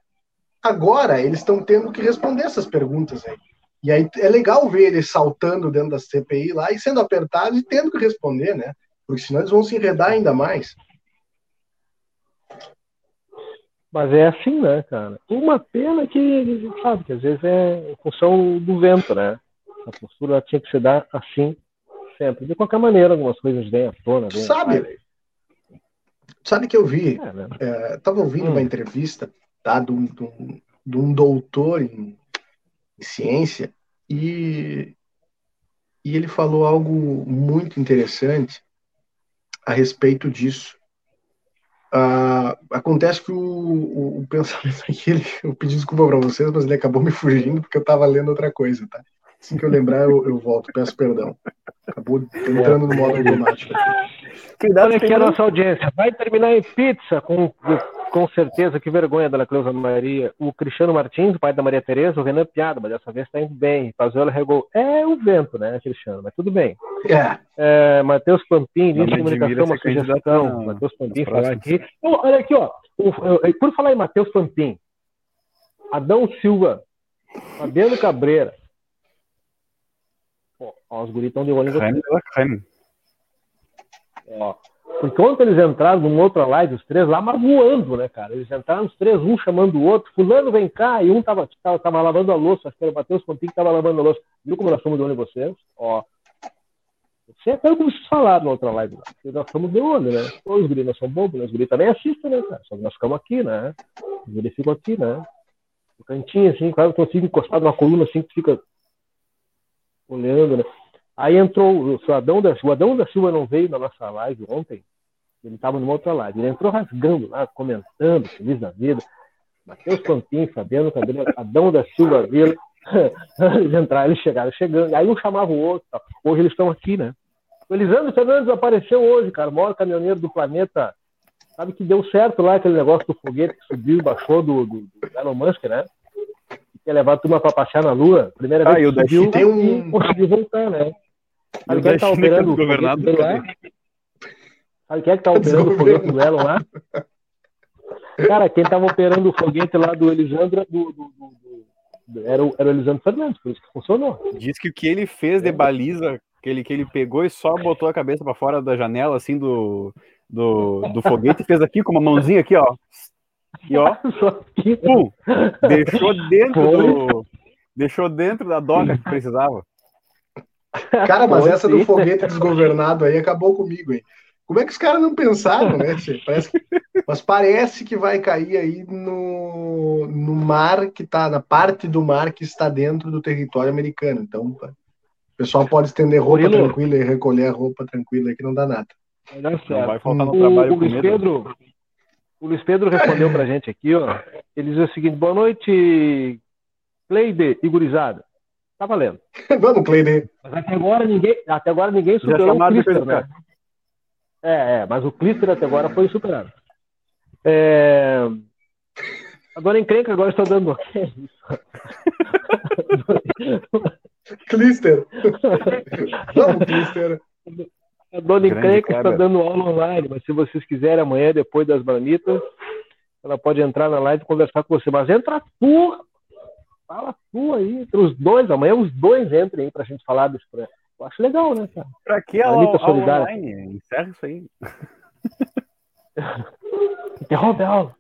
Agora, eles estão tendo que responder essas perguntas aí. E aí é legal ver eles saltando dentro da CPI lá e sendo apertados e tendo que responder, né? Porque senão eles vão se enredar ainda mais. Mas é assim, né, cara? Uma pena que, sabe, que às vezes é função do vento, né? A postura tinha que se dar assim sempre. De qualquer maneira, algumas coisas vêm à tona. Vêm sabe? Sabe que eu vi? É, né? é, tava ouvindo hum. uma entrevista tá, de, um, de, um, doutor em, em ciência e, e ele falou algo muito interessante a respeito disso Uh, acontece que o, o, o pensamento aqui, eu pedi desculpa para vocês, mas ele acabou me fugindo porque eu estava lendo outra coisa, tá? Assim que eu lembrar, eu, eu volto, peço perdão. Acabou entrando no modo automático. Cuidado aqui a nossa audiência. Vai terminar em pizza com com certeza, que vergonha, Dona Cleusa Maria. O Cristiano Martins, o pai da Maria Tereza, o Renan Piada, mas dessa vez está indo bem. Pazuello regou. É o vento, né, Cristiano? Mas tudo bem. É. é Matheus Pampim, de comunicação, uma sugestão. Matheus Pampim falar aqui. Oh, olha aqui, ó. Por falar em Matheus Pampim, Adão Silva, Fabiano Cabreira. Ó, os guris estão de olho em Ó. Porque ontem eles entraram numa outra live, os três lá, mas voando, né, cara? Eles entraram os três, um chamando o outro, fulano vem cá, e um tava, tava, tava lavando a louça, acho que era o Matheus Pontinho que tava lavando a louça. Viu como nós somos de olho em vocês? Ó. Você é como vocês falaram na outra live lá. Nós somos de olho, né? Os guris não são bobos, né? Os guris também assistem, né, cara? Só que nós ficamos aqui, né? Os guris ficam aqui, né? No cantinho, assim, quase consigo encostar numa coluna assim que fica olhando, né? Aí entrou o Adão da Silva. O Adão da Silva não veio na nossa live ontem. Ele estava numa outra live. Ele entrou rasgando lá, comentando, feliz da vida. Matheus Pampim, Fabiano Cabelo, Adão da Silva Vila. eles entraram, eles chegaram chegando. Aí um chamava o outro. Tá? Hoje eles estão aqui, né? O Elisandro Fernandes apareceu hoje, cara, o maior caminhoneiro do planeta. Sabe que deu certo lá aquele negócio do foguete que subiu e baixou do, do, do Elon Musk, né? Que ia levar a turma para passear na Lua. Primeira ah, vez que subiu tem um... conseguiu voltar, né? Sabe quem tá operando o governado lá? Sabe quem é que tá operando o foguete do Elon lá? Cara, quem tava operando o foguete lá do Elisandro do, do, do, era, o, era o Elisandro Fernandes, por isso que funcionou. Diz que o que ele fez de baliza, que ele, que ele pegou e só botou a cabeça para fora da janela, assim, do, do, do foguete, e fez aqui com uma mãozinha aqui, ó. E ó, pum, deixou dentro do, deixou dentro da doca que precisava. Cara, mas essa do foguete desgovernado aí acabou comigo, hein? Como é que os caras não pensaram, né? Parece que, mas parece que vai cair aí no, no mar que está, na parte do mar que está dentro do território americano. Então, o pessoal pode estender roupa Murilo. tranquila e recolher a roupa tranquila, que não dá nada. Não vai faltar no o, trabalho o Luiz Pedro, o Luiz Pedro respondeu pra gente aqui, ó. Ele diz o seguinte: boa noite, Cleide e gurizada. Tá valendo. Vamos, Cleide. Mas até agora ninguém, até agora ninguém superou o Clister, né? É, é, mas o Clister até agora foi superado. É... Agora encrenca, agora estou dando. O que é isso? Clister. Vamos, Clister. A dona Encrenca está dando aula online, mas se vocês quiserem amanhã, depois das marmitas, ela pode entrar na live e conversar com você. Mas entra tu, fala tu aí, entre os dois, amanhã os dois entrem aí para a gente falar desse projeto. Eu acho legal, né, cara? Pra que a aula, aula online? Encerra isso aí. Interrompe a aula.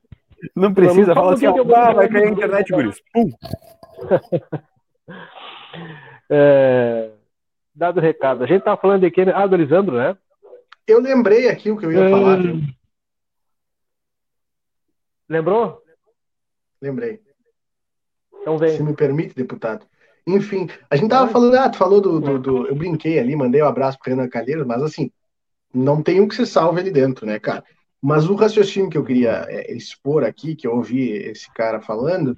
Não precisa, fala assim, ah, vai cair a internet, guris. Pum! é, dado o recado. A gente tava falando aqui, ah, do Elisandro, né? Eu lembrei aqui o que eu ia falar. Hum... Lembrou? Lembrei. Então vem. Se me permite, deputado. Enfim, a gente tava falando, ah, tu falou do, do, do, Eu brinquei ali, mandei um abraço pro Renan Calheiros, mas assim, não tem um que se salve ali dentro, né, cara? Mas o raciocínio que eu queria é, expor aqui, que eu ouvi esse cara falando,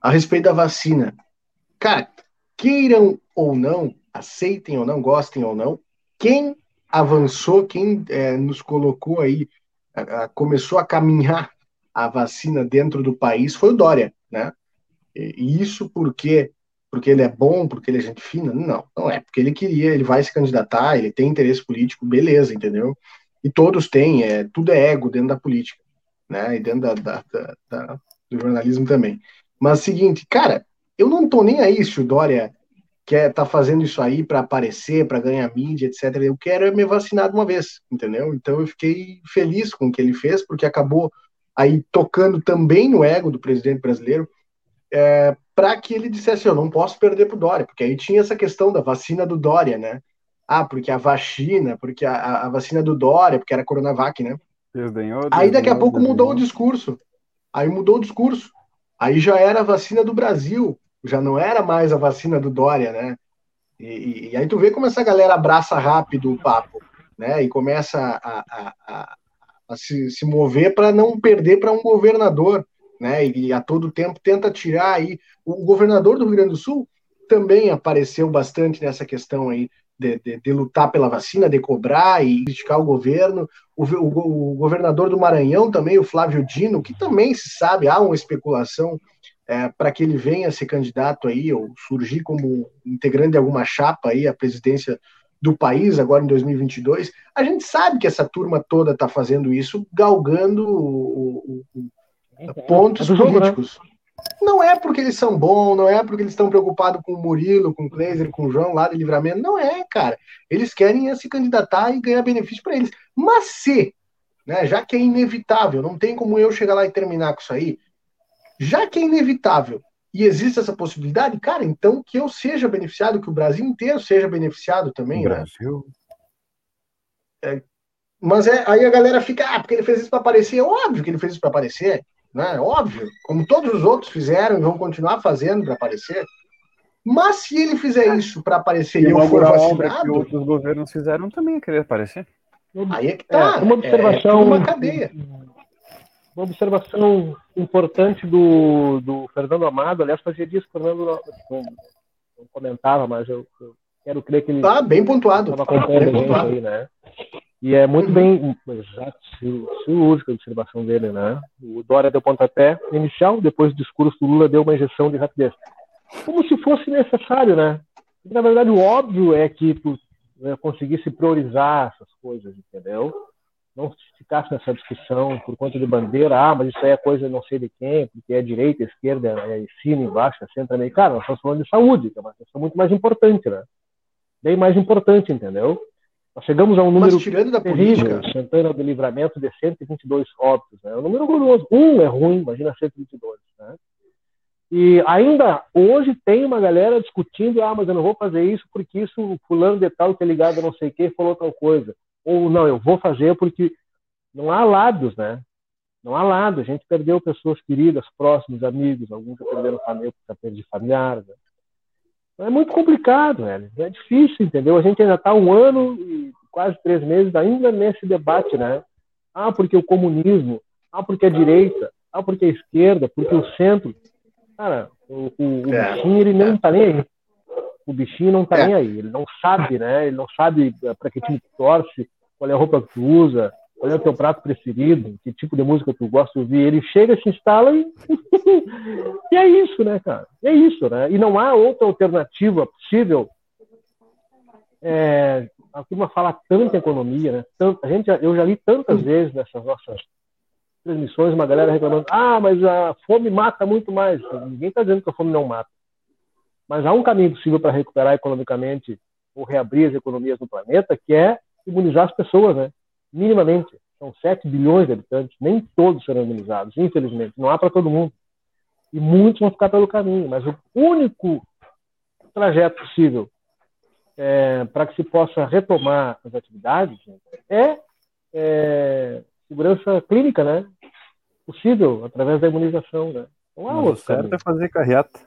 a respeito da vacina. Cara, queiram ou não, aceitem ou não, gostem ou não, quem avançou, quem é, nos colocou aí, a, a, começou a caminhar a vacina dentro do país foi o Dória, né? E, isso porque porque ele é bom, porque ele é gente fina? Não, não é. Porque ele queria, ele vai se candidatar, ele tem interesse político, beleza, entendeu? E todos têm, é, tudo é ego dentro da política, né? E dentro da, da, da, da do jornalismo também. Mas seguinte, cara, eu não tô nem aí se o Dória quer tá fazendo isso aí para aparecer, para ganhar mídia, etc. Eu quero é me vacinar de uma vez, entendeu? Então eu fiquei feliz com o que ele fez, porque acabou aí tocando também no ego do presidente brasileiro, é, para que ele dissesse: eu não posso perder para o Dória, porque aí tinha essa questão da vacina do Dória, né? Ah, porque a vacina, porque a, a vacina do Dória, porque era Coronavac, né? Desdenhou, aí daqui a pouco desdenhou. mudou o discurso. Aí mudou o discurso. Aí já era a vacina do Brasil, já não era mais a vacina do Dória, né? E, e, e aí tu vê como essa galera abraça rápido o papo, né? E começa a, a, a, a se, se mover para não perder para um governador, né? E a todo tempo tenta tirar aí. O governador do Rio Grande do Sul também apareceu bastante nessa questão aí de, de, de, lutar pela vacina, de cobrar e criticar o governo. O, o, o, governador do Maranhão também, o Flávio Dino, que também se sabe, há uma especulação é, para que ele venha ser candidato aí, ou surgir como integrante de alguma chapa aí à presidência do país agora em 2022. A gente sabe que essa turma toda está fazendo isso, galgando o, o, pontos é políticos. Não é porque eles são bons, não é porque eles estão preocupados com o Murilo, com o Kleiser, com o João lá de livramento. Não é, cara. Eles querem se candidatar e ganhar benefício para eles. Mas se, né, já que é inevitável, não tem como eu chegar lá e terminar com isso aí, já que é inevitável e existe essa possibilidade, cara, então que eu seja beneficiado, que o Brasil inteiro seja beneficiado também. O né? Brasil. É, mas é, aí a galera fica, ah, porque ele fez isso para aparecer. É óbvio que ele fez isso para aparecer né? Óbvio, como todos os outros fizeram e vão continuar fazendo para aparecer. Mas se ele fizer isso para aparecer e, eu for vacinado, que outros governos fizeram também querer aparecer. Aí é que tá. É, uma observação, é uma cadeia. Uma observação importante do, do Fernando Amado, aliás, fazia disso, Fernando não, não comentava, mas eu, eu, quero crer que ele. Tá bem pontuado. Estava acompanhando bem pontuado. aí, né? E é muito bem, exato, cirúrgica a observação dele, né? O Dória deu pontapé inicial, depois do discurso do Lula deu uma injeção de rapidez. Como se fosse necessário, né? Na verdade, o óbvio é que tu né, conseguisse priorizar essas coisas, entendeu? Não ficasse nessa discussão por conta de bandeira, ah, mas isso aí é coisa não sei de quem, porque é direita, esquerda, é cima, embaixo, é centro-americano. Nós estamos falando de saúde, que é uma questão muito mais importante, né? Bem mais importante, entendeu? Nós chegamos a um número Mas da terrível, política... Santana do Livramento de 122 óbitos. Né? É um número horroroso. Um é ruim, imagina 122. Né? E ainda hoje tem uma galera discutindo, ah, mas eu não vou fazer isso porque isso, fulano de tal que é ligado a não sei o que, falou tal coisa. Ou não, eu vou fazer porque não há lados, né? Não há lado. A gente perdeu pessoas queridas, próximos, amigos, alguns já perderam família, já perdi familiares. Né? É muito complicado, velho. É difícil, entendeu? A gente ainda está um ano e quase três meses ainda nesse debate, né? Ah, porque o comunismo, ah, porque a direita, ah, porque a esquerda, porque o centro. Cara, o, o, o é. bichinho ele não está nem aí. O bichinho não está é. nem aí. Ele não sabe, né? Ele não sabe para que time torce, qual é a roupa que usa, qual é o teu prato preferido, que tipo de música tu gosta de ouvir. Ele chega, se instala e. e é isso, né, cara? É isso, né? E não há outra alternativa possível. É, a turma fala tanto em economia, né? Tanto, a gente, eu já li tantas vezes nessas nossas transmissões uma galera reclamando: ah, mas a fome mata muito mais. Ninguém está dizendo que a fome não mata. Mas há um caminho possível para recuperar economicamente ou reabrir as economias no planeta, que é imunizar as pessoas, né? Minimamente. São 7 bilhões de habitantes, nem todos serão imunizados, infelizmente. Não há para todo mundo. E muitos vão ficar pelo caminho. Mas o único trajeto possível é, para que se possa retomar as atividades é, é, segurança clínica, né? Possível, através da imunização, né? Não há outro certo caminho. é fazer carreta.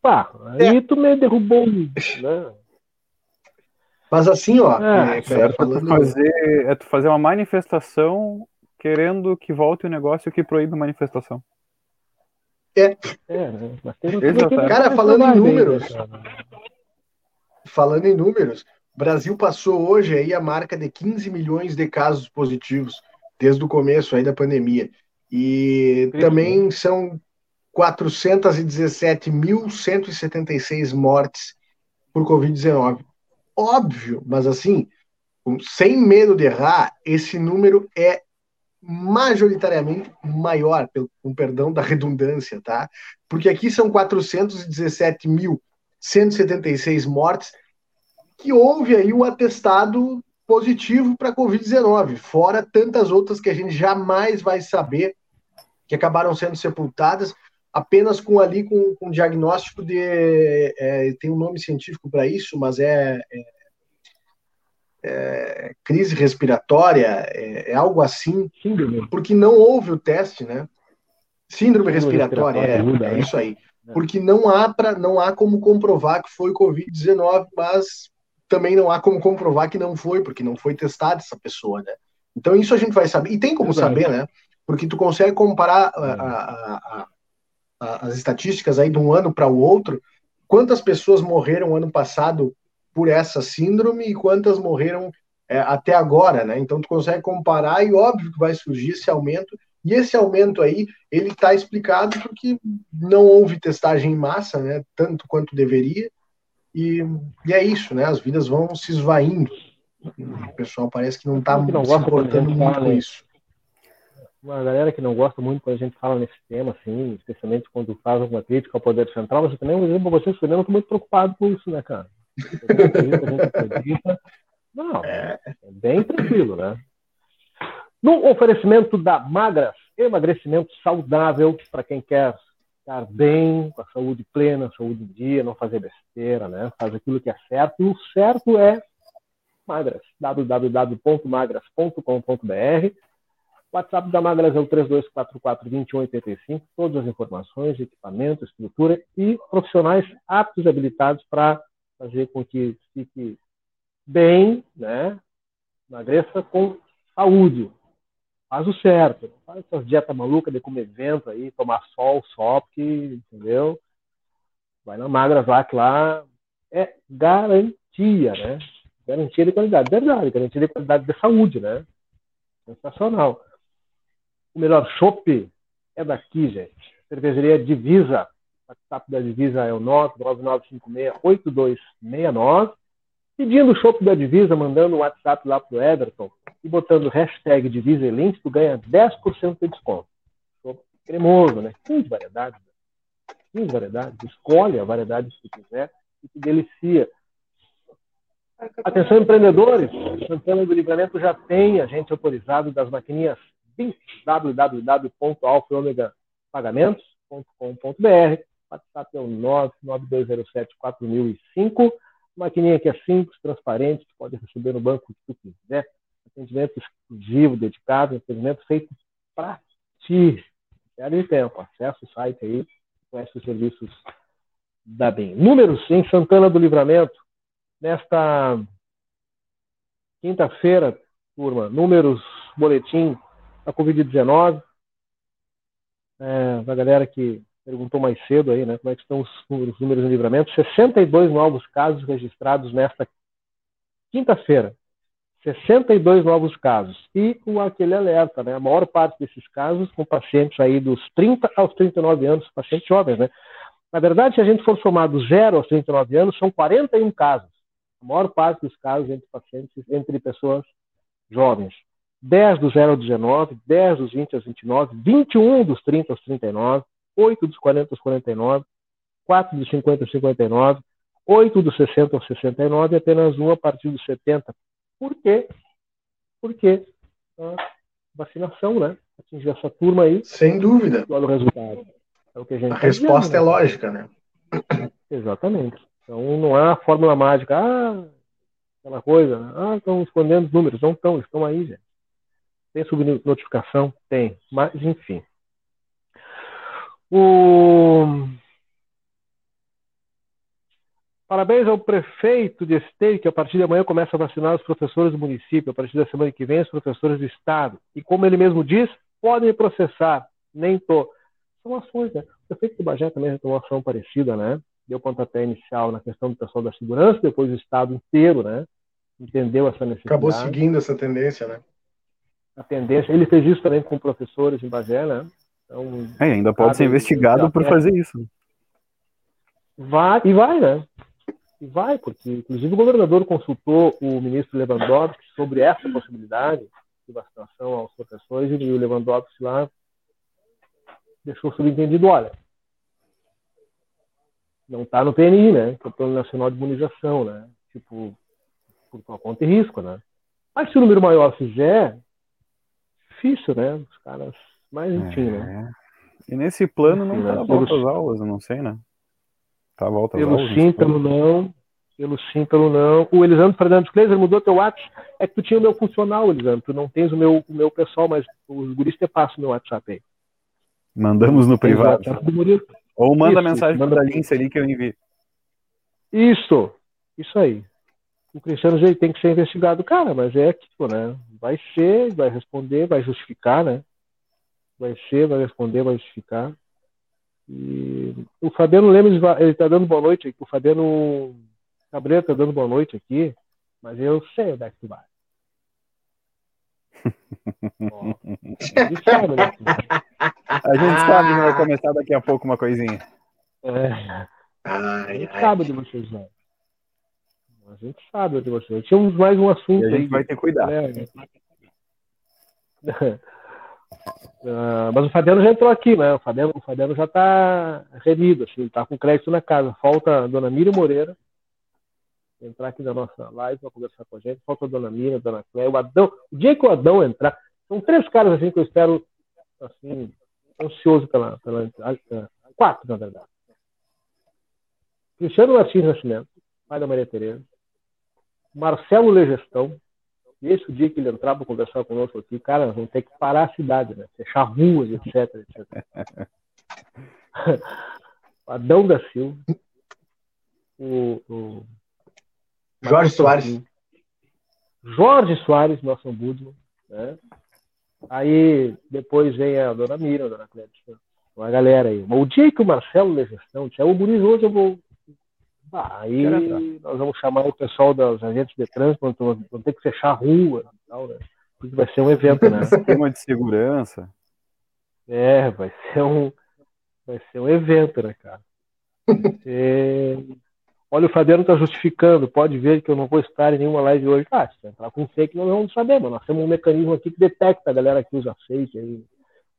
Pá, aí é. tu me derrubou, né? Mas assim, ó. É, é, falando... é, tu fazer, é tu fazer uma manifestação querendo que volte o negócio que proíbe a manifestação. É. é né? Cara, falando em números. Falando em números, o Brasil passou hoje aí a marca de 15 milhões de casos positivos desde o começo aí da pandemia. E também são 417.176 mortes por Covid-19 óbvio, mas assim, sem medo de errar, esse número é majoritariamente maior, com perdão da redundância, tá? Porque aqui são 417.176 mortes que houve aí o atestado positivo para Covid-19, fora tantas outras que a gente jamais vai saber que acabaram sendo sepultadas apenas com ali com, com diagnóstico de é, tem um nome científico para isso, mas é, é, é crise respiratória, é, é, algo assim, Síndrome. porque não houve o teste, né? Síndrome, Síndrome respiratória, respiratória é, é, né? isso aí. Porque não há para não há como comprovar que foi COVID-19, mas também não há como comprovar que não foi, porque não foi testada essa pessoa, né? Então isso a gente vai saber, e tem como saber, né? Porque tu consegue comparar a, a, a as estatísticas aí de um ano para o outro, quantas pessoas morreram ano passado por essa síndrome e quantas morreram é, até agora, né? Então tu consegue comparar e óbvio que vai surgir esse aumento e esse aumento aí ele está explicado porque não houve testagem em massa, né? Tanto quanto deveria e, e é isso, né? As vidas vão se esvaindo. O pessoal parece que não está se importando muito com isso uma galera que não gosta muito quando a gente fala nesse tema, assim, especialmente quando faz alguma crítica ao poder central, mas também, por exemplo, vocês eu estou muito preocupado com isso, né, cara? Não, é. é bem tranquilo, né? No oferecimento da Magras, emagrecimento saudável para quem quer estar bem, com a saúde plena, saúde em dia, não fazer besteira, né? Faz aquilo que é certo. E o certo é Magras, www.magras.com.br WhatsApp da Magras é o 3244-2185. Todas as informações, equipamento, estrutura e profissionais aptos e habilitados para fazer com que fique bem, né? Emagreça com saúde. Faz o certo. Faz essas dietas malucas de comer vento aí, tomar sol só, porque, entendeu? Vai na Magras lá, que lá é garantia, né? Garantia de qualidade. Verdade, garantia de qualidade de saúde, né? Sensacional. O melhor chopp é daqui, gente. Cervejaria Divisa. O WhatsApp da Divisa é o 999568269. Pedindo o chopp da Divisa, mandando um WhatsApp lá pro Everton e botando hashtag Divisa tu ganha 10% de desconto. Chopp cremoso, né? 15 variedades. 15 variedades. Escolhe a variedade que quiser e te delicia. Atenção, empreendedores. Santana do Livramento já tem agente autorizado das maquininhas www.alfaomega pagamentos.com.br. WhatsApp é o 992074005. Maquininha que é simples, transparente, que pode receber no banco que tu quiser. Atendimento exclusivo, dedicado, atendimento feito para ti. Quero tempo. Acesse o site aí, conhece os serviços da BEM. Números em Santana do Livramento, nesta quinta-feira, turma, números, boletim da Covid-19. É, da galera que perguntou mais cedo aí, né? Como é que estão os os números em livramento? 62 novos casos registrados nesta quinta-feira. 62 novos casos. E o aquele alerta, né? A maior parte desses casos com pacientes aí dos 30 aos 39 anos, pacientes jovens, né? Na verdade, se a gente for somar do 0 aos 39 anos, são 41 casos. A maior parte dos casos entre pacientes, entre pessoas jovens. 10 do 0 ao 19, 10 dos 20 aos 29, 21 dos 30 aos 39, 8 dos 40 aos 49, 4 dos 50 aos 59, 8 dos 60 aos 69 e apenas um a partir dos 70. Por quê? Porque a vacinação, né? Atingir essa turma aí. Sem dúvida. Olha o resultado. É o que a gente a tá resposta é né? lógica, né? Exatamente. Então não há fórmula mágica. Ah, aquela coisa. Né? Ah, estão escondendo os números. Não estão, estão aí, gente. Tem subnotificação? Tem. Mas, enfim. O... Parabéns ao prefeito de Esteio, que a partir de amanhã começa a vacinar os professores do município, a partir da semana que vem os professores do estado. E como ele mesmo diz, podem processar. Nem tô. São ações, né? O prefeito de Bagé também já tomou uma ação parecida, né? Deu pontapé inicial na questão do pessoal da segurança, depois o estado inteiro, né? Entendeu essa necessidade. Acabou seguindo essa tendência, né? A tendência. Ele fez isso também com professores em Bagé, né? Então, é, ainda pode ser investigado por fazer isso. Vai, e vai, né? E vai, porque inclusive o governador consultou o ministro Lewandowski sobre essa possibilidade de vacinação aos professores e o Lewandowski lá deixou subentendido, olha, não está no PNI, né? Que é o Plano Nacional de Imunização, né? Tipo, por tua conta e risco, né? Mas se o número maior fizer, difícil, né? Os caras mas enfim, né? é. né? E nesse plano não tá volta às aulas, eu não sei, né? Tá volta às pelo aulas. Sim, pelo não. Pelo sim, pelo não. O Elisandro Fernandes Kleiser mudou teu WhatsApp. É que tu tinha o meu funcional, Elisandro. Tu não tens o meu, o meu pessoal, mas os guris te passam o meu WhatsApp aí. Mandamos no privado. Ou manda isso, mensagem manda pra Lince ali que eu envio. Isso, isso aí. O Cristiano já tem que ser investigado, cara, mas é tipo, né? Vai ser, vai responder, vai justificar, né? vai ser, vai responder, vai justificar. E o Fabiano Lemos, ele está dando boa noite aqui. O Fabiano Cabreiro está dando boa noite aqui, mas eu sei onde é que tu vai. Ó, a gente sabe, né? A gente sabe que vai começar daqui a pouco uma coisinha. É. A gente sabe de vocês, né? A gente sabe de vocês. Tínhamos mais um assunto e a gente vai ter cuidado. É. Uh, mas o Fabiano já entrou aqui, né? O Fabiano, o Fabiano já está remido, assim, está com crédito na casa. Falta a dona Miriam Moreira entrar aqui na nossa live para conversar com a gente. Falta a dona Miriam, a dona Cléia, o Adão. O dia que o Adão entrar, são três caras assim que eu espero, assim, ansioso pela. pela quatro, na verdade. Cristiano Martins Nascimento, pai da Maria Tereza. Marcelo Legestão, esse o dia que ele entrar para conversar conosco aqui, cara, vamos ter que parar a cidade, né? Fechar ruas, etc, etc. Adão da Silva. O, o... Jorge Soares. Jorge Soares, nosso ombudsman. Né? Aí depois vem a dona Mira, a dona Clédia, uma galera aí. O dia que o Marcelo da gestão disser, o Muniz hoje eu vou aí nós vamos chamar o pessoal dos agentes de trânsito, vamos ter que fechar a rua e tal, né? Porque vai ser um evento, né? Esquema de segurança. É, vai ser um, vai ser um evento, né, cara? Ser... Olha, o Fabiano está justificando, pode ver que eu não vou estar em nenhuma live hoje. Ah, se entrar com fake, nós vamos saber, mas nós temos um mecanismo aqui que detecta a galera que usa fake. Aí.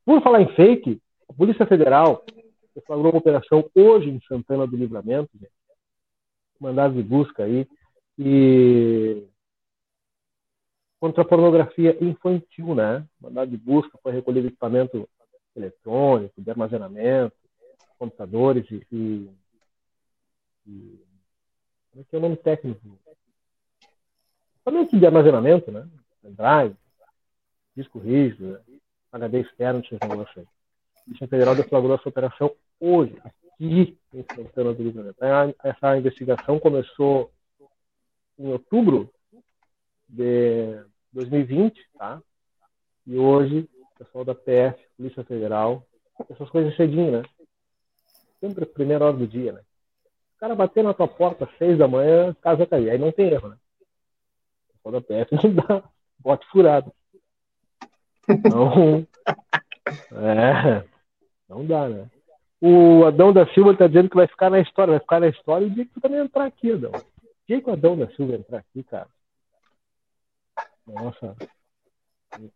Por falar em fake, a Polícia Federal flagrou uma operação hoje em Santana do Livramento, gente, mandado de busca aí, e contra a pornografia infantil, né? Mandado de busca, foi recolhido equipamento eletrônico, de armazenamento, computadores e, e, e como é que é o nome técnico? Também de armazenamento, né? Drive, disco rígido, né? HD externo, esse negócio aí. A Polícia Federal deflagrou essa operação hoje, aqui em Santana do Livramento. Essa investigação começou em outubro de 2020, tá? E hoje, o pessoal da PF, Polícia Federal, essas coisas cedinho, né? Sempre a primeira hora do dia, né? O cara bater na tua porta às seis da manhã, casa cair. Aí não tem erro, né? O pessoal da PF não dá bote furado. Então, é, não dá, né? O Adão da Silva está dizendo que vai ficar na história, vai ficar na história o dia que tu também entrar aqui, Adão. O dia que o Adão da Silva entrar aqui, cara. Nossa,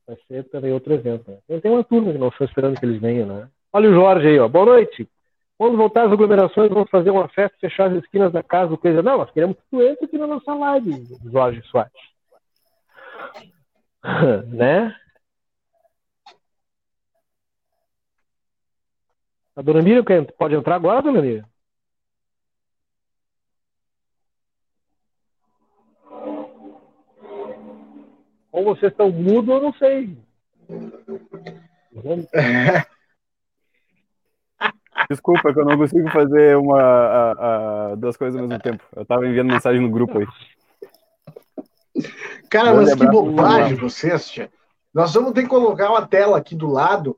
vai ser também outro evento. Né? Tem uma turma que não estou esperando que eles venham, né? Olha o Jorge aí, ó. Boa noite. Quando voltar as aglomerações, vamos fazer uma festa, fechar as esquinas da casa, do coisa. Não, nós queremos que tu entre aqui na nossa live, Jorge Soares. né? A dona Miriam pode entrar agora, dona Miriam? Ou vocês estão mudos, eu não sei. Desculpa que eu não consigo fazer uma, a, a, duas coisas ao mesmo tempo. Eu estava enviando mensagem no grupo aí. Cara, mas que bobagem vocês, tia. Nós vamos ter que colocar uma tela aqui do lado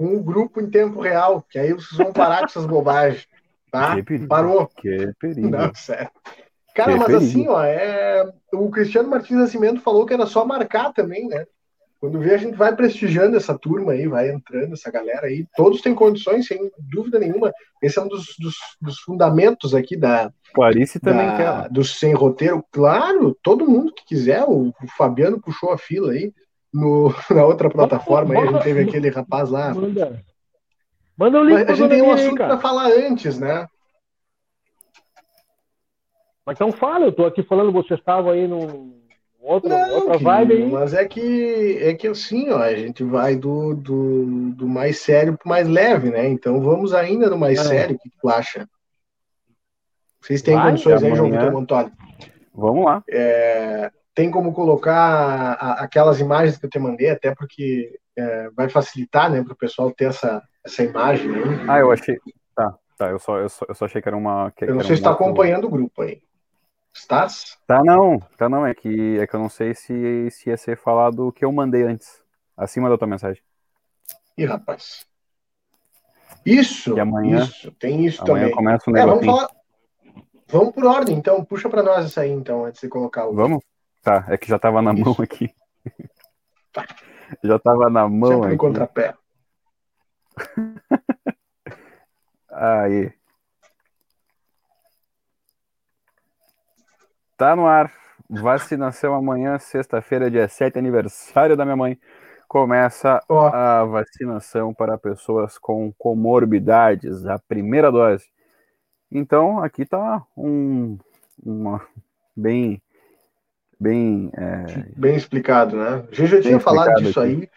com o grupo em tempo real, que aí vocês vão parar com essas bobagens. Tá? Que perigo, Parou. Que perigo. Não, sério. Cara, que mas perigo. assim, ó, é... o Cristiano Martins Nascimento falou que era só marcar também, né? Quando vê, a gente vai prestigiando essa turma aí, vai entrando, essa galera aí. Todos têm condições, sem dúvida nenhuma. Esse é um dos, dos, dos fundamentos aqui da. Clarice também da, quer. Do sem roteiro. Claro, todo mundo que quiser. O, o Fabiano puxou a fila aí no, na outra plataforma, aí a gente teve aquele rapaz lá. Manda, Manda o link. A gente tem um assunto para falar antes, né? Mas então fala, eu tô aqui falando, você estava aí no outra, Não, outra vibe aí. Mas é que é que assim, ó, a gente vai do, do, do mais sério pro mais leve, né? Então vamos ainda no mais é. sério, o que tu acha? Vocês têm vai, condições aí, João Vitor Montoli? Vamos lá. É, tem como colocar aquelas imagens que eu te mandei, até porque é, vai facilitar, né, para o pessoal ter essa, essa imagem. Né? Ah, eu achei. Tá, tá. Eu só, eu só, eu só achei que era uma. Que, eu não sei se está acompanhando o grupo aí. Estás? Tá, não. Tá, não. É que, é que eu não sei se, se ia ser falado o que eu mandei antes, acima da tua mensagem. Ih, rapaz. Isso, e amanhã, isso, tem isso amanhã também. Começa um é, vamos falar. Vamos por ordem, então. Puxa para nós isso aí, então, antes de colocar o. Vamos? Tá, é que já tava na mão aqui. já tava na mão Sempre aqui. contrapé. Aí. Tá no ar. Vacinação amanhã, sexta-feira, dia 7, aniversário da minha mãe. Começa oh. a vacinação para pessoas com comorbidades, a primeira dose. Então, aqui tá um, uma bem bem. É... Bem explicado, né? A gente já tinha falado disso aqui. aí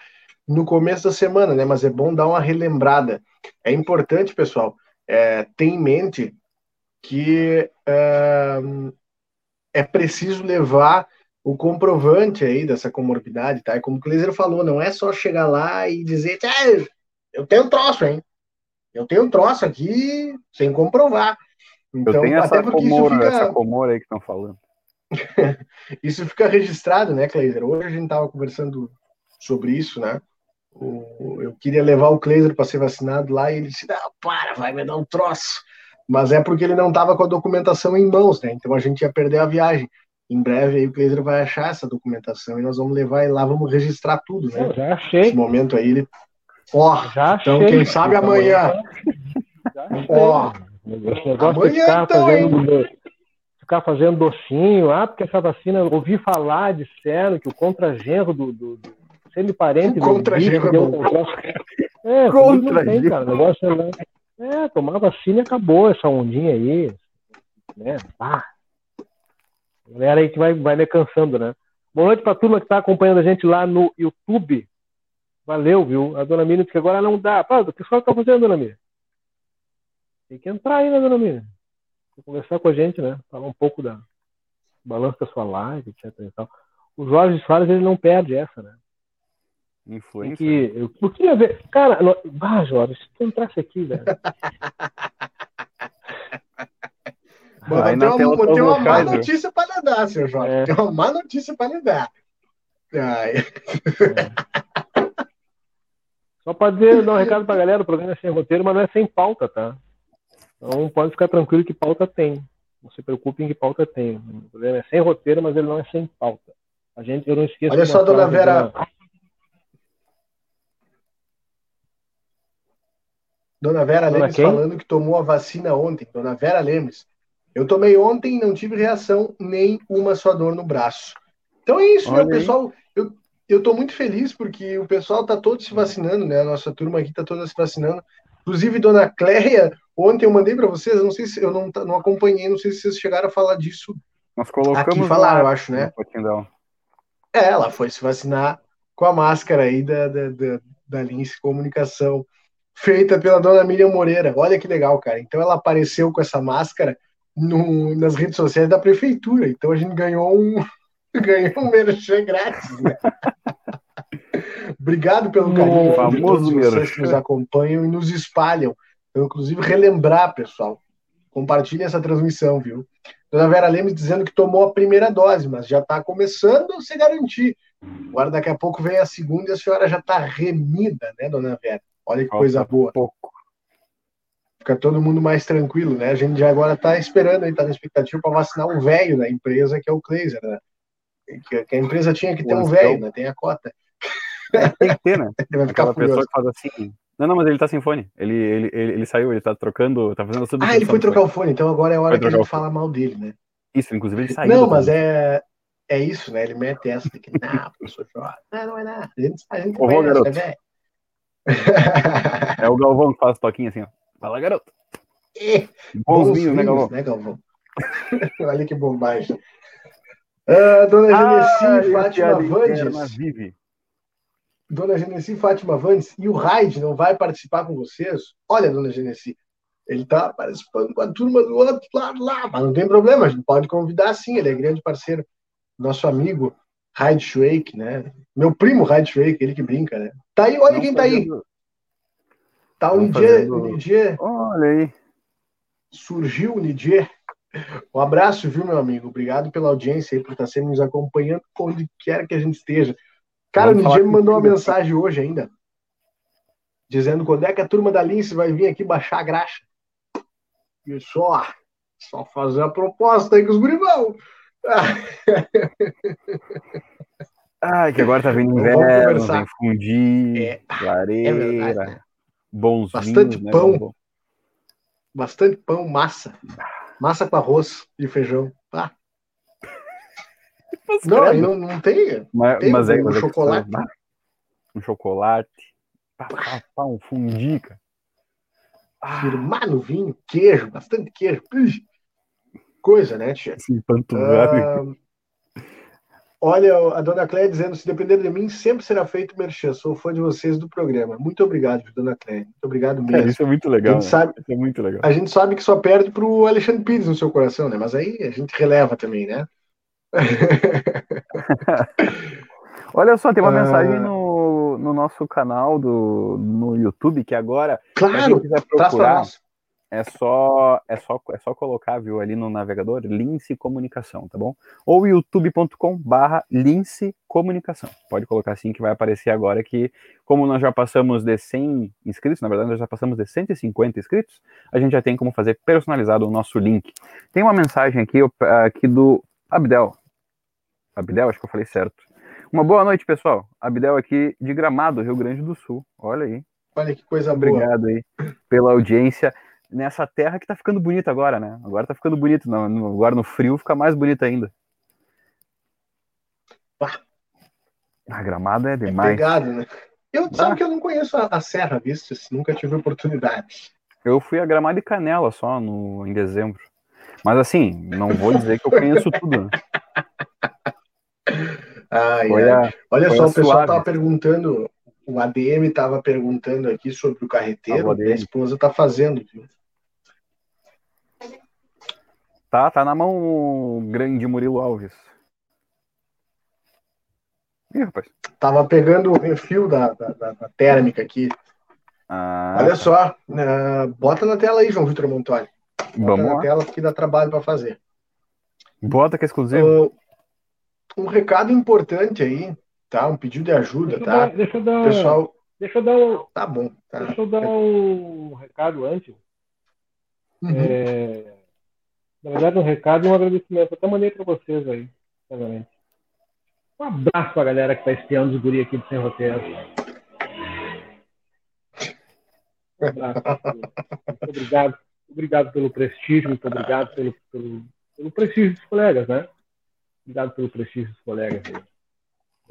no começo da semana, né? Mas é bom dar uma relembrada. É importante, pessoal, é, ter em mente que é, é preciso levar o comprovante aí dessa comorbidade, tá? E como o Kleiser falou, não é só chegar lá e dizer, ah, eu tenho um troço, hein? Eu tenho um troço aqui sem comprovar. Então, eu tenho essa comora, fica... essa comora aí que estão falando. isso fica registrado, né, Kleiser? Hoje a gente estava conversando sobre isso, né? O, eu queria levar o Kleiser para ser vacinado lá e ele disse: Não, para, vai me dar um troço. Mas é porque ele não estava com a documentação em mãos, né? Então a gente ia perder a viagem. Em breve aí o Kleiser vai achar essa documentação e nós vamos levar ele lá, vamos registrar tudo, né? Eu já achei. Nesse momento aí ele. Ó, oh, então quem sabe amanhã. Ó, oh, amanhã então, fazendo ficar fazendo docinho, ah, porque essa vacina, ouvi falar, disseram que o contragenro do, do, do semi-parente do contra-genro deu um É, contra tem, cara, o negócio é, é, tomar vacina e acabou essa ondinha aí, né, ah. Galera aí que vai, vai me cansando, né. Boa noite pra turma que tá acompanhando a gente lá no YouTube, Valeu, viu? A dona Miriam disse que agora não dá. Pá, o que a senhora está fazendo, dona Miriam? Tem que entrar aí, né, dona Miriam? Conversar com a gente, né? Falar um pouco da balanço da sua live, etc. E tal. O Jorge Soares, ele não perde essa, né? Influência. Que, eu, eu queria ver. Cara, no... ah, Jorge, se tu entrasse aqui, velho. Mano, tem uma, tem uma má notícia para lhe dar, seu Jorge. É. Tem uma má notícia para lhe dar. Ai. É. Só para dizer, dar um recado para a galera, o programa é sem roteiro, mas não é sem pauta, tá? Então pode ficar tranquilo que pauta tem. Não se preocupe em que pauta tem. O programa é sem roteiro, mas ele não é sem pauta. A gente, eu não esqueço. Olha só, dona Vera. Dona... Dona Vera dona Lemes quem? falando que tomou a vacina ontem. Dona Vera Lemes. Eu tomei ontem, não tive reação, nem uma só dor no braço. Então é isso, né, pessoal? Eu, eu tô muito feliz porque o pessoal tá todo se vacinando, né? A nossa turma aqui tá toda se vacinando. Inclusive, dona Cléia, ontem eu mandei para vocês, não sei se eu não, não acompanhei, não sei se vocês chegaram a falar disso. Nós colocamos aqui falar, eu acho, né? É, ela foi se vacinar com a máscara aí da, da, da, da Lince Comunicação, feita pela dona Miriam Moreira. Olha que legal, cara. Então ela apareceu com essa máscara no, nas redes sociais da prefeitura. Então a gente ganhou um, ganhou um merchan grátis, né? Obrigado pelo carinho de todos vocês que nos acompanham e nos espalham. Eu, inclusive, relembrar, pessoal. Compartilhe essa transmissão, viu? Dona Vera Lemos dizendo que tomou a primeira dose, mas já está começando a se garantir. Agora, daqui a pouco vem a segunda e a senhora já está remida, né, Dona Vera? Olha que coisa boa. Pouco fica todo mundo mais tranquilo, né? A gente já agora está esperando, está na expectativa para vacinar um velho da empresa, que é o Kleiser, né? Que, a empresa tinha que ter um velho, né? Tem a cota. É, tem que ter, né? Ele vai ficar Aquela pessoa que faz assim. Não, não, mas ele tá sem fone. Ele, ele, ele, ele saiu, ele tá trocando, tá fazendo tudo. Ah, ele foi trocar o fone, então agora é a hora que a gente fala mal dele, né? Isso, inclusive ele saiu. Não, mas é, é isso, né? Ele mete essa de que, não, professor Jorge, não, não é nada. A gente, a gente Ô, garoto. é velho. É o Galvão que faz toquinho assim, ó. Fala, garoto. É, bons, bons vinhos, né, Galvão? Né, Galvão? Olha que bobagem. Uh, dona Genesi ah, Fátima Vandes. Dona Genesi Fátima Vandes. E o Raid não vai participar com vocês? Olha, dona Genesi, ele está participando com a turma do outro lado lá, mas não tem problema, a gente pode convidar sim, ele é grande parceiro. Nosso amigo Raid Schweik, né? Meu primo Raid Schweik, ele que brinca, né? Tá aí, olha não quem tá aí. Tá o Nidier, fazendo... Nidier. Olha aí. Surgiu o Nidier. Um abraço, viu, meu amigo? Obrigado pela audiência aí, por estar sempre nos acompanhando, onde quer que a gente esteja. Cara, o Nidier me mandou uma mensagem hoje ainda, dizendo quando é que a turma da Lince vai vir aqui baixar a graxa. E só, só fazer a proposta aí com os guribão. Ai, que agora tá vindo inverno, vem fundir, é, lareira. É Bons Bastante vinhos, né, pão. Bastante pão, massa. Massa com arroz e feijão. Ah. não, aí não, não tem. Mas, tem mas um, é, um chocolate. um chocolate. Pá, pá, pá, um fundi, cara. Ah. Firmar no vinho, queijo, bastante queijo. Coisa, né, tia? Sim, panturrado. Olha, a dona Cléia dizendo: se depender de mim, sempre será feito merchan. Sou fã de vocês do programa. Muito obrigado, dona Cléia. Muito obrigado mesmo. É, isso é muito legal. A gente, né? sabe, é muito legal. a gente sabe que só perde para o Alexandre Pires no seu coração, né? Mas aí a gente releva também, né? Olha só, tem uma ah... mensagem no, no nosso canal do, no YouTube que agora. Claro, quiser procurar, é só, é só, é só colocar, viu, ali no navegador, Lince Comunicação, tá bom? Ou youtube.com barra Lince Comunicação. Pode colocar assim que vai aparecer agora que, como nós já passamos de 100 inscritos, na verdade nós já passamos de 150 inscritos, a gente já tem como fazer personalizado o nosso link. Tem uma mensagem aqui, aqui do Abdel. Abdel, acho que eu falei certo. Uma boa noite, pessoal. Abdel aqui de Gramado, Rio Grande do Sul. Olha aí. Olha que coisa boa. Obrigado aí pela audiência nessa terra que tá ficando bonita agora, né? Agora tá ficando bonito, não, agora no frio fica mais bonito ainda. A gramada é demais. É pegado, né? Eu, ah. sabe que eu não conheço a, a Serra Vistas, nunca tive oportunidade. Eu fui a Gramada e Canela só no, em dezembro. Mas assim, não vou dizer que eu conheço tudo. Né? Ai, ai. A, Olha só, o pessoal suave. tava perguntando, o ADM estava perguntando aqui sobre o carreteiro, a, a esposa está fazendo, viu? Tá, tá na mão o grande Murilo Alves. Ih, rapaz. Tava pegando o fio da, da, da, térmica aqui. Ah, Olha tá. só, uh, bota na tela aí, João Vitor Montoli. Bota Vamos na lá. tela que dá trabalho para fazer. Bota que é exclusivo. Uh, um recado importante aí, tá? Um pedido de ajuda, deixa tá? Dar, deixa eu dar. Pessoal. Deixa eu dar um. Tá bom. Tá. Deixa eu dar um recado antes. Uhum. É... Na verdade, um recado e um agradecimento. Até mandei para vocês aí, obviamente. Um abraço pra galera que tá espiando os guri aqui do Sem Roteiro. Um abraço. Muito obrigado. Obrigado pelo prestígio, muito obrigado pelo, pelo, pelo prestígio dos colegas, né? Obrigado pelo prestígio dos colegas aí.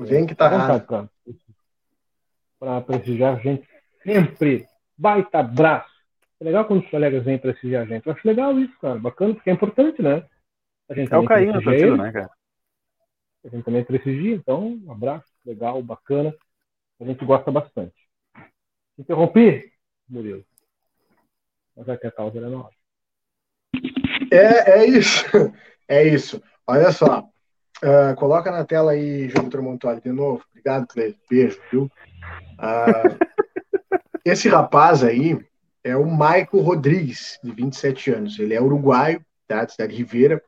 Vem que tá raro. Para prestigiar a gente sempre. Baita abraço. É legal quando os colegas vêm prestigiar a gente. Eu acho legal isso, cara. Bacana, porque é importante, né? A gente é o carinho da torcida, né, cara? A gente também prestigia, então, um abraço, legal, bacana. A gente gosta bastante. Interrompi, Murilo. Mas é que a causa era nossa. É, é isso. É isso. Olha só. Uh, coloca na tela aí, João Vitor de novo. Obrigado, Cleide. Beijo, viu? Uh, esse rapaz aí é o Maico Rodrigues, de 27 anos. Ele é uruguaio, tá? De cidade Ribeira.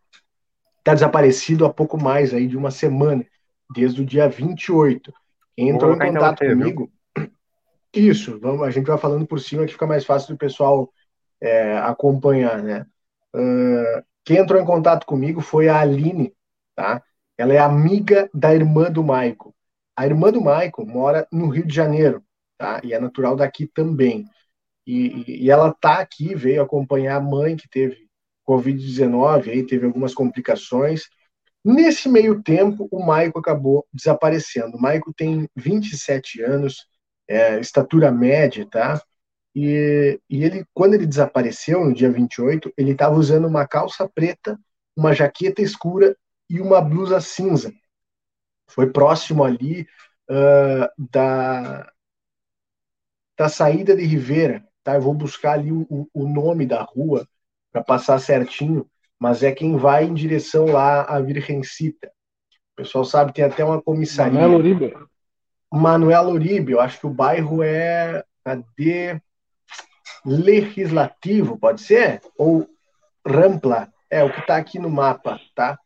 Está desaparecido há pouco mais aí de uma semana, desde o dia 28. Quem entrou em contato comigo. Isso, vamos, a gente vai falando por cima que fica mais fácil do pessoal é, acompanhar, né? Uh, quem entrou em contato comigo foi a Aline, tá? Ela é amiga da irmã do Maico. A irmã do Maico mora no Rio de Janeiro, tá? E é natural daqui também. E, e ela tá aqui, veio acompanhar a mãe que teve Covid-19, aí teve algumas complicações. Nesse meio tempo, o Maico acabou desaparecendo. O Maico tem 27 anos, é, estatura média, tá? E, e ele, quando ele desapareceu, no dia 28, ele estava usando uma calça preta, uma jaqueta escura e uma blusa cinza. Foi próximo ali uh, da, da saída de Rivera, tá? Eu vou buscar ali o, o nome da rua para passar certinho, mas é quem vai em direção lá à Virgencita. O pessoal sabe, tem até uma comissaria. Manuel Uribe. Manuel Uribe, eu acho que o bairro é de Legislativo, pode ser? Ou Rampla, é o que está aqui no mapa, tá?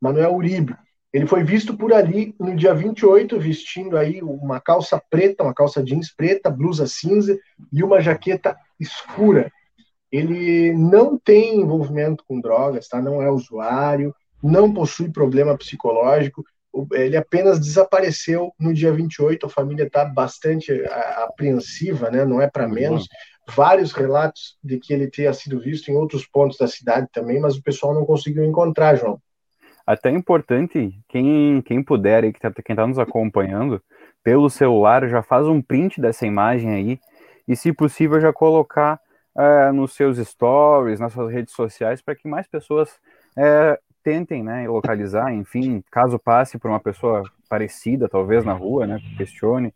Manuel Uribe. Ele foi visto por ali no dia 28, vestindo aí uma calça preta, uma calça jeans preta, blusa cinza e uma jaqueta escura. Ele não tem envolvimento com drogas, tá? Não é usuário, não possui problema psicológico. Ele apenas desapareceu no dia 28. A família está bastante apreensiva, né? Não é para menos vários relatos de que ele tenha sido visto em outros pontos da cidade também, mas o pessoal não conseguiu encontrar, João. Até é importante, quem, quem puder aí, tá, quem está nos acompanhando, pelo celular, já faz um print dessa imagem aí, e se possível já colocar é, nos seus stories, nas suas redes sociais, para que mais pessoas é, tentem né, localizar, enfim, caso passe por uma pessoa parecida, talvez, na rua, né, questione,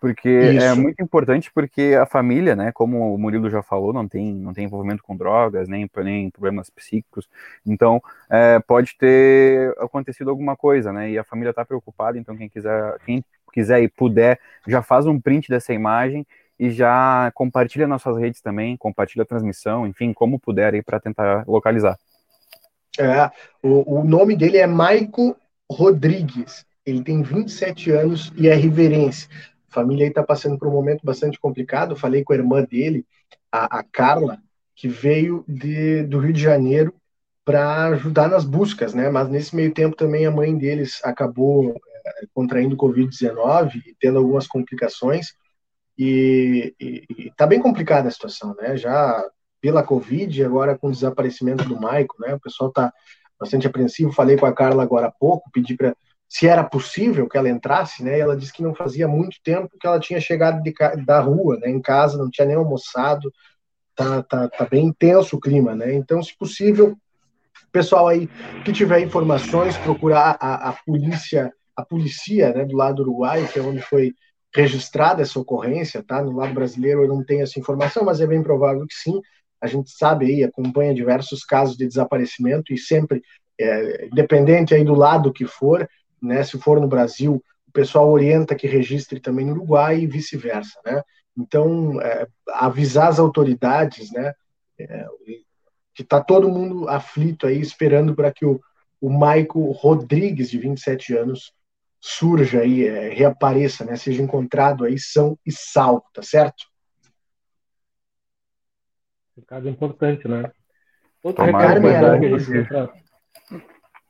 porque é Isso. é muito importante porque a família, né, como o Murilo já falou, não tem, não tem envolvimento com drogas, nem, nem problemas psíquicos, então é, pode ter acontecido alguma coisa, né, e a família está preocupada, então quem quiser, quem quiser e puder, já faz um print dessa imagem e já compartilha nas suas redes também, compartilha a transmissão, enfim, como puder aí para tentar localizar. É, o, o nome dele é Maico Rodrigues, ele tem 27 anos e é riverense. A família aí está passando por um momento bastante complicado. Falei com a irmã dele, a, a Carla, que veio de, do Rio de Janeiro para ajudar nas buscas, né? Mas nesse meio tempo também a mãe deles acabou é, contraindo Covid-19 e tendo algumas complicações. E, está bem complicada a situação, né? Já pela Covid, agora com o desaparecimento do Maico, né? O pessoal está bastante apreensivo. Falei com a Carla agora há pouco, pedi para se era possível que ela entrasse, né? ela disse que não fazia muito tempo que ela tinha chegado de, da rua, né? Em casa, não tinha nem almoçado. Tá, tá, tá bem intenso o clima, né? Então, se possível, pessoal aí que tiver informações, procurar a, a polícia, a polícia, né, do lado uruguaio, que é onde foi registrada essa ocorrência, tá? No lado brasileiro eu não tenho essa informação, mas é bem provável que sim. A gente sabe aí, acompanha diversos casos de desaparecimento e sempre, é, independente aí do lado que for, né? Se for no Brasil, o pessoal orienta que registre também no Uruguai e vice-versa, né? Então, é, avisar as autoridades, né? É, que está todo mundo aflito aí, esperando para que o, o Maico Rodrigues, de 27 anos, surja aí, é, reapareça, né? Seja encontrado aí são e salvo, tá certo? Recado importante, né? Outro recado Araújo.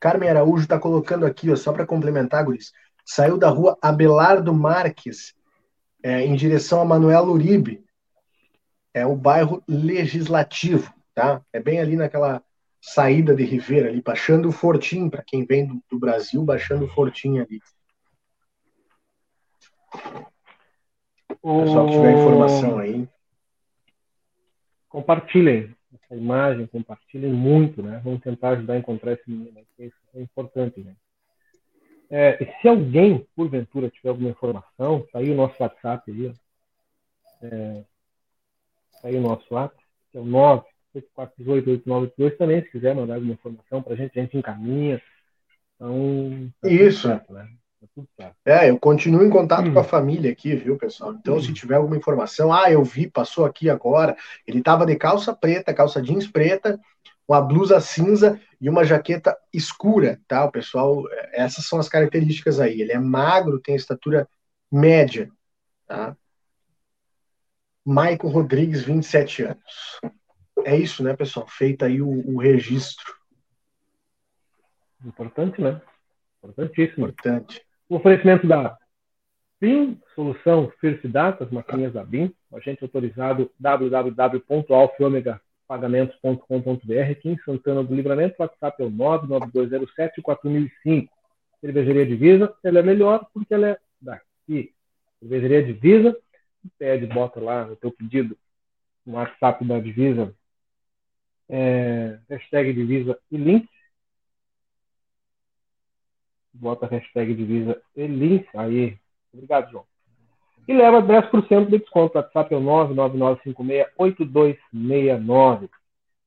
Carmen Araújo está colocando aqui, ó, só para complementar, Guris. Saiu da rua Abelardo Marques, é, em direção a Manuel Uribe. É o bairro Legislativo, tá? É bem ali naquela saída de Ribeira, ali, baixando o Fortim, para quem vem do, do, Brasil, baixando o Fortim ali. O pessoal que tiver informação aí. Compartilhem essa imagem, compartilhem muito, né? Vamos tentar ajudar a encontrar esse menino, isso é importante, né? É, se alguém, porventura, tiver alguma informação, tá aí o nosso WhatsApp aí, ó. É, tá aí o nosso WhatsApp, que é o 984188982 também, se quiser mandar alguma informação para a gente, a gente encaminha. Então, tá Isso. Certo, né? É, eu continuo em contato hum. com a família aqui, viu, pessoal? Então, hum. se tiver alguma informação, ah, eu vi, passou aqui agora, ele estava de calça preta, calça jeans preta, uma blusa cinza e uma jaqueta escura, tá? O pessoal, essas são as características aí. Ele é magro, tem estatura média, tá? Maicon Rodrigues, 27 anos. É isso, né, pessoal? Feito aí o, o registro. Importante, né? Importantíssimo. Importante. O oferecimento da BIM, solução First Data, as maquininhas da BIM, agente autorizado www.alfaomega pagamentos.com.br, aqui em Santana do Livramento, WhatsApp é o 99207-4005. Cervejaria Divisa, ela é melhor porque ela é daqui. Cervejaria Divisa, pede, bota lá o teu pedido no WhatsApp da Divisa, é, hashtag Divisa e link. Bota a hashtag Divisa e link. Aí, obrigado, João e leva 10% de desconto. O WhatsApp é o 999568269.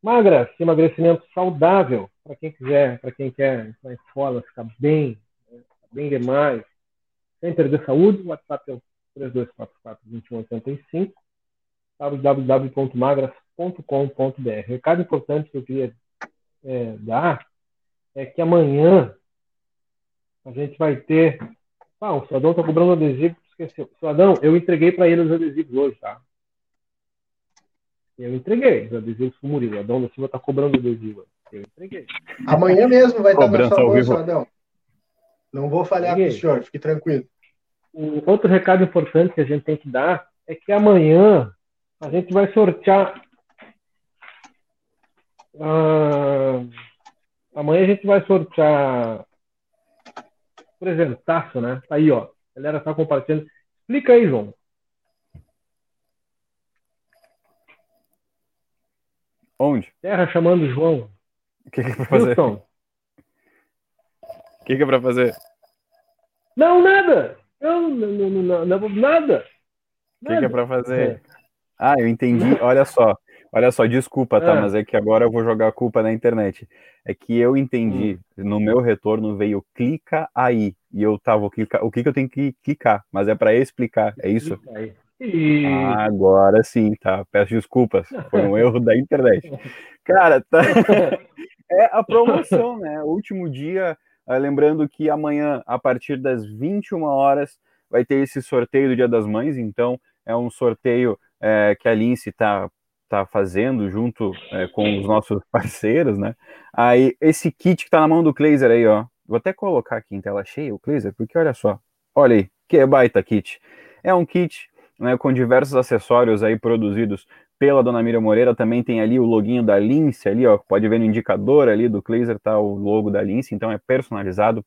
Magra, emagrecimento saudável, para quem quiser, para quem quer entrar em escola, ficar bem, né, bem demais, sem perder saúde, o WhatsApp é o 3244-2185, www.magras.com.br. Recado importante que eu queria é, dar é que amanhã a gente vai ter. Ah, o Sadão está cobrando adesivo esqueceu. Cidadão, eu entreguei para ele os adesivos hoje, tá? Eu entreguei os adesivos pro Murilo. Adão da Silva tá cobrando adesivo. Eu entreguei. Amanhã mesmo vai estar na sua bolsa, Adão. Não vou falhar para o senhor, fique tranquilo. Um outro recado importante que a gente tem que dar é que amanhã a gente vai sortear. Uh, amanhã a gente vai sortear presentaço, né? Tá aí, ó. A galera está compartilhando. Explica aí, João. Onde? Terra chamando João. O que, que é pra fazer? O que, que é pra fazer? Não, nada. Não, não, não, não nada. O que, que é pra fazer? É. Ah, eu entendi. Olha só. Olha só, desculpa, tá? É. Mas é que agora eu vou jogar a culpa na internet. É que eu entendi, hum. no meu retorno veio clica aí. E eu tava, clicar, o que, que eu tenho que clicar? Mas é para explicar, é isso? E... Ah, agora sim, tá? Peço desculpas, foi um erro da internet. Cara, tá... é a promoção, né? O último dia, ah, lembrando que amanhã, a partir das 21 horas, vai ter esse sorteio do Dia das Mães, então é um sorteio é, que a Lince tá está fazendo junto é, com os nossos parceiros, né? Aí esse kit que está na mão do Kleiser aí, ó. Vou até colocar aqui em tela cheia o Kleiser, porque olha só. Olha aí, que baita kit. É um kit né, com diversos acessórios aí produzidos pela Dona Miriam Moreira. Também tem ali o loginho da Lince ali, ó. Pode ver no indicador ali do Kleiser, tá o logo da Lince, então é personalizado.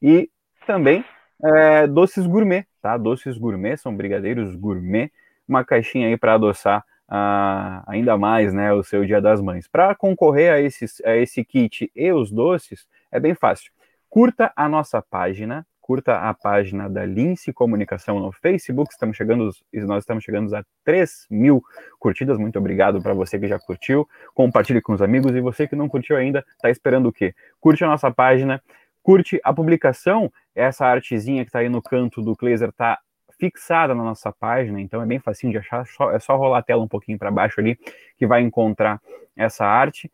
E também é, doces gourmet, tá? Doces gourmet, são brigadeiros gourmet. Uma caixinha aí para adoçar uh, ainda mais né, o seu Dia das Mães. Para concorrer a, esses, a esse kit e os doces, é bem fácil. Curta a nossa página, curta a página da Lince Comunicação no Facebook. Estamos chegando, nós estamos chegando a 3 mil curtidas. Muito obrigado para você que já curtiu. Compartilhe com os amigos. E você que não curtiu ainda, está esperando o quê? Curte a nossa página, curte a publicação. Essa artezinha que está aí no canto do Glazer está fixada na nossa página, então é bem facinho de achar, é só rolar a tela um pouquinho para baixo ali que vai encontrar essa arte.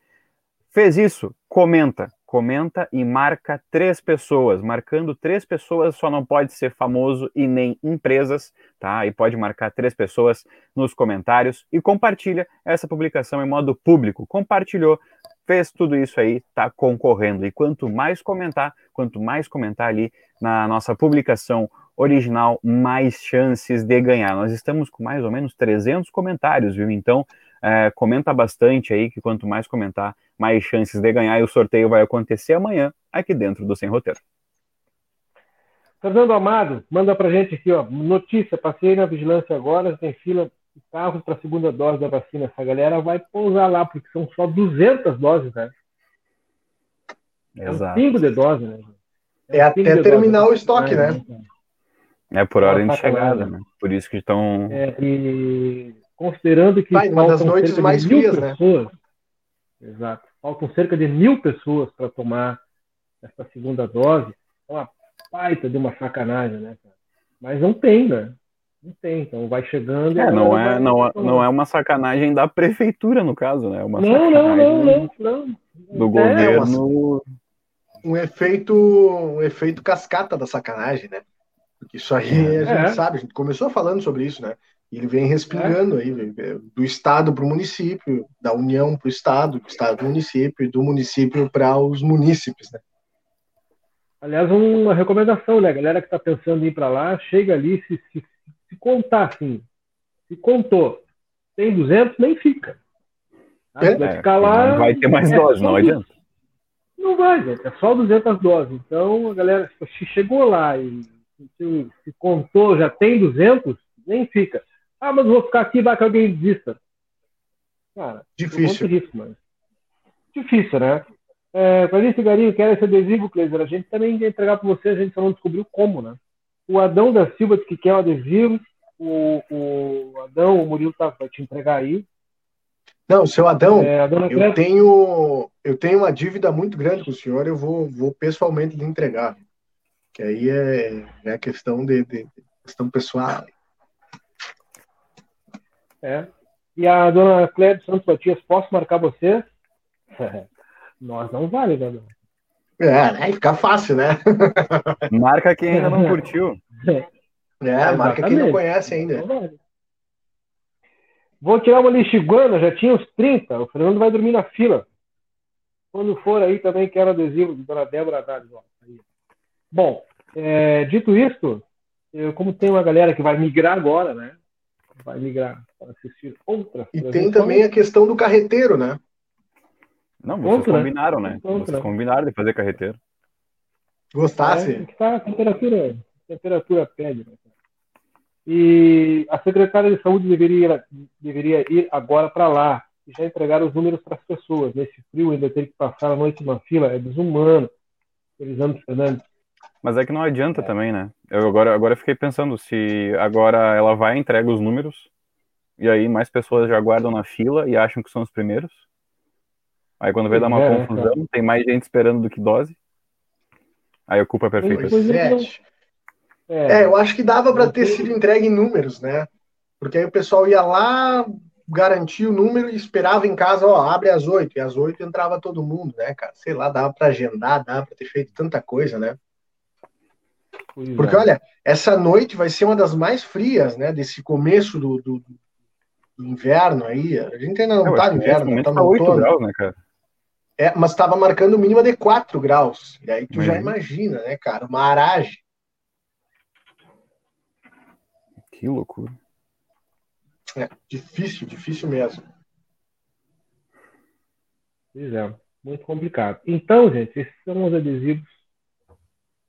Fez isso? Comenta, comenta e marca três pessoas. Marcando três pessoas só não pode ser famoso e nem empresas, tá? E pode marcar três pessoas nos comentários e compartilha essa publicação em modo público. Compartilhou, fez tudo isso aí, tá concorrendo. E quanto mais comentar, quanto mais comentar ali na nossa publicação original, mais chances de ganhar. Nós estamos com mais ou menos 300 comentários, viu? Então, é, comenta bastante aí, que quanto mais comentar, mais chances de ganhar. E o sorteio vai acontecer amanhã, aqui dentro do Sem Roteiro. Fernando Amado, manda pra gente aqui, ó. Notícia: passei na vigilância agora, tem fila de carros para a segunda dose da vacina. Essa galera vai pousar lá, porque são só 200 doses, né? Exato. É um pingo de dose, né? É, é até terminar dose, o estoque, né? né? É por ordem de chegada, né? Por isso que estão. É, e considerando que. Vai, uma das noites mais frias, né? pessoas, né? Exato. Faltam cerca de mil pessoas para tomar essa segunda dose. É uma baita de uma sacanagem, né, cara? Mas não tem, né? Não tem, então vai chegando. É, não é, não, é, não é uma sacanagem da prefeitura, no caso, né? É uma não, não, não, não, não. Do é, governo. Um efeito, um efeito cascata da sacanagem, né? Isso aí é, a gente é. sabe, a gente começou falando sobre isso, né? E ele vem respingando é. aí, do Estado para o município, da União para o Estado, do Estado para o município, e do município para os munícipes, né? Aliás, uma recomendação, né? A galera que está pensando em ir para lá, chega ali, se, se, se, contar assim, se contou, tem 200, nem fica. Tá? É, vai ficar lá. Não vai ter mais é doses, não adianta. Não vai, gente, é só 200 doses. Então, a galera se chegou lá e se, se contou, já tem 200, nem fica. Ah, mas vou ficar aqui, vai que alguém desista. Cara, difícil. Risco, mas... Difícil, né? É, Clarice Garinho, quer esse adesivo, Cleiser? A gente também ia entregar para você, a gente só não descobriu como, né? O Adão da Silva disse que quer o adesivo. O, o Adão, o Murilo tá, vai te entregar aí. Não, seu Adão, é, eu, tenho, eu tenho uma dívida muito grande com o senhor, eu vou, vou pessoalmente lhe entregar que aí é, é questão de, de, questão pessoal. É. E a dona Cléia Santos Matias, posso marcar você? Nós não vale, né? É, aí fica fácil, né? Marca quem ainda não curtiu. É, marca quem não conhece ainda. Vou tirar uma lixiguana, já tinha uns 30. O Fernando vai dormir na fila. Quando for aí também quero adesivo de Dona Débora Haddad. Bom, é, dito isso, eu, como tem uma galera que vai migrar agora, né? Vai migrar para assistir outras. E tem também a questão do carreteiro, né? Não, vocês né? combinaram, né? vocês combinaram de fazer carreteiro. Gostasse? É, tá, a temperatura, a temperatura pede. Né? E a secretária de saúde deveria, deveria ir agora para lá e já entregar os números para as pessoas. Nesse frio, ainda ter que passar a noite numa fila é desumano. Elisandro Fernandes. Mas é que não adianta é. também, né? Eu agora, agora fiquei pensando se agora ela vai entrega os números e aí mais pessoas já guardam na fila e acham que são os primeiros. Aí quando vai dar uma é, confusão, é. tem mais gente esperando do que dose. Aí a culpa é perfeita. É, é, eu acho que dava para ter sido entregue em números, né? Porque aí o pessoal ia lá, garantia o número e esperava em casa, ó, abre às oito. E às oito entrava todo mundo, né, cara? Sei lá, dava para agendar, dava para ter feito tanta coisa, né? Porque, olha, essa noite vai ser uma das mais frias, né? Desse começo do, do, do inverno aí. A gente ainda não está no inverno, tá no 8 outono. graus, né, cara? É, mas estava marcando mínima de 4 graus. E aí tu já imagina, né, cara? Uma aragem. Que loucura. É, difícil, difícil mesmo. Pois é, muito complicado. Então, gente, esses são os adesivos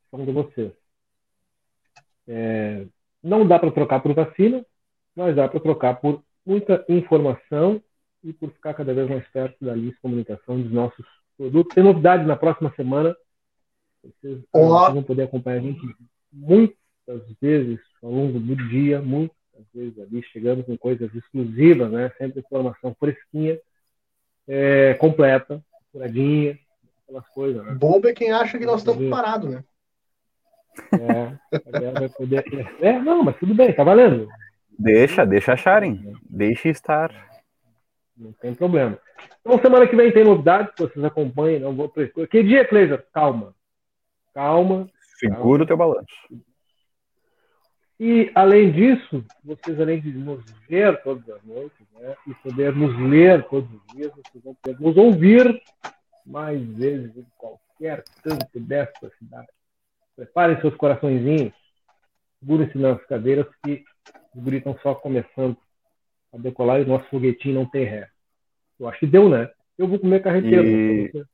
são de vocês. É, não dá para trocar por vacina, mas dá para trocar por muita informação e por ficar cada vez mais perto da lista de comunicação dos nossos produtos. Tem novidade na próxima semana. Vocês, vocês vão poder acompanhar a gente muitas vezes ao longo do dia, muitas vezes ali chegando com coisas exclusivas, né? Sempre informação fresquinha, é, completa, curadinha, aquelas coisas. Né? Bobo é quem acha que nós estamos parados, né? É, vai poder... é, não, mas tudo bem, tá valendo. Deixa, deixa acharem. Deixe estar. Não tem problema. Então, semana que vem tem novidades que vocês acompanhem. Não vou Que dia, Cleiser? Calma. Calma. Segura o teu balanço. E, além disso, vocês, além de nos ver todas as noites, né, e poder nos ler todos os dias, vocês vão poder nos ouvir mais vezes em qualquer canto desta cidade. Preparem seus coraçõezinhos, segurem-se nas cadeiras que os guris estão só começando a decolar e o nosso foguetinho não tem ré. Eu acho que deu, né? Eu vou comer carreteiro. E...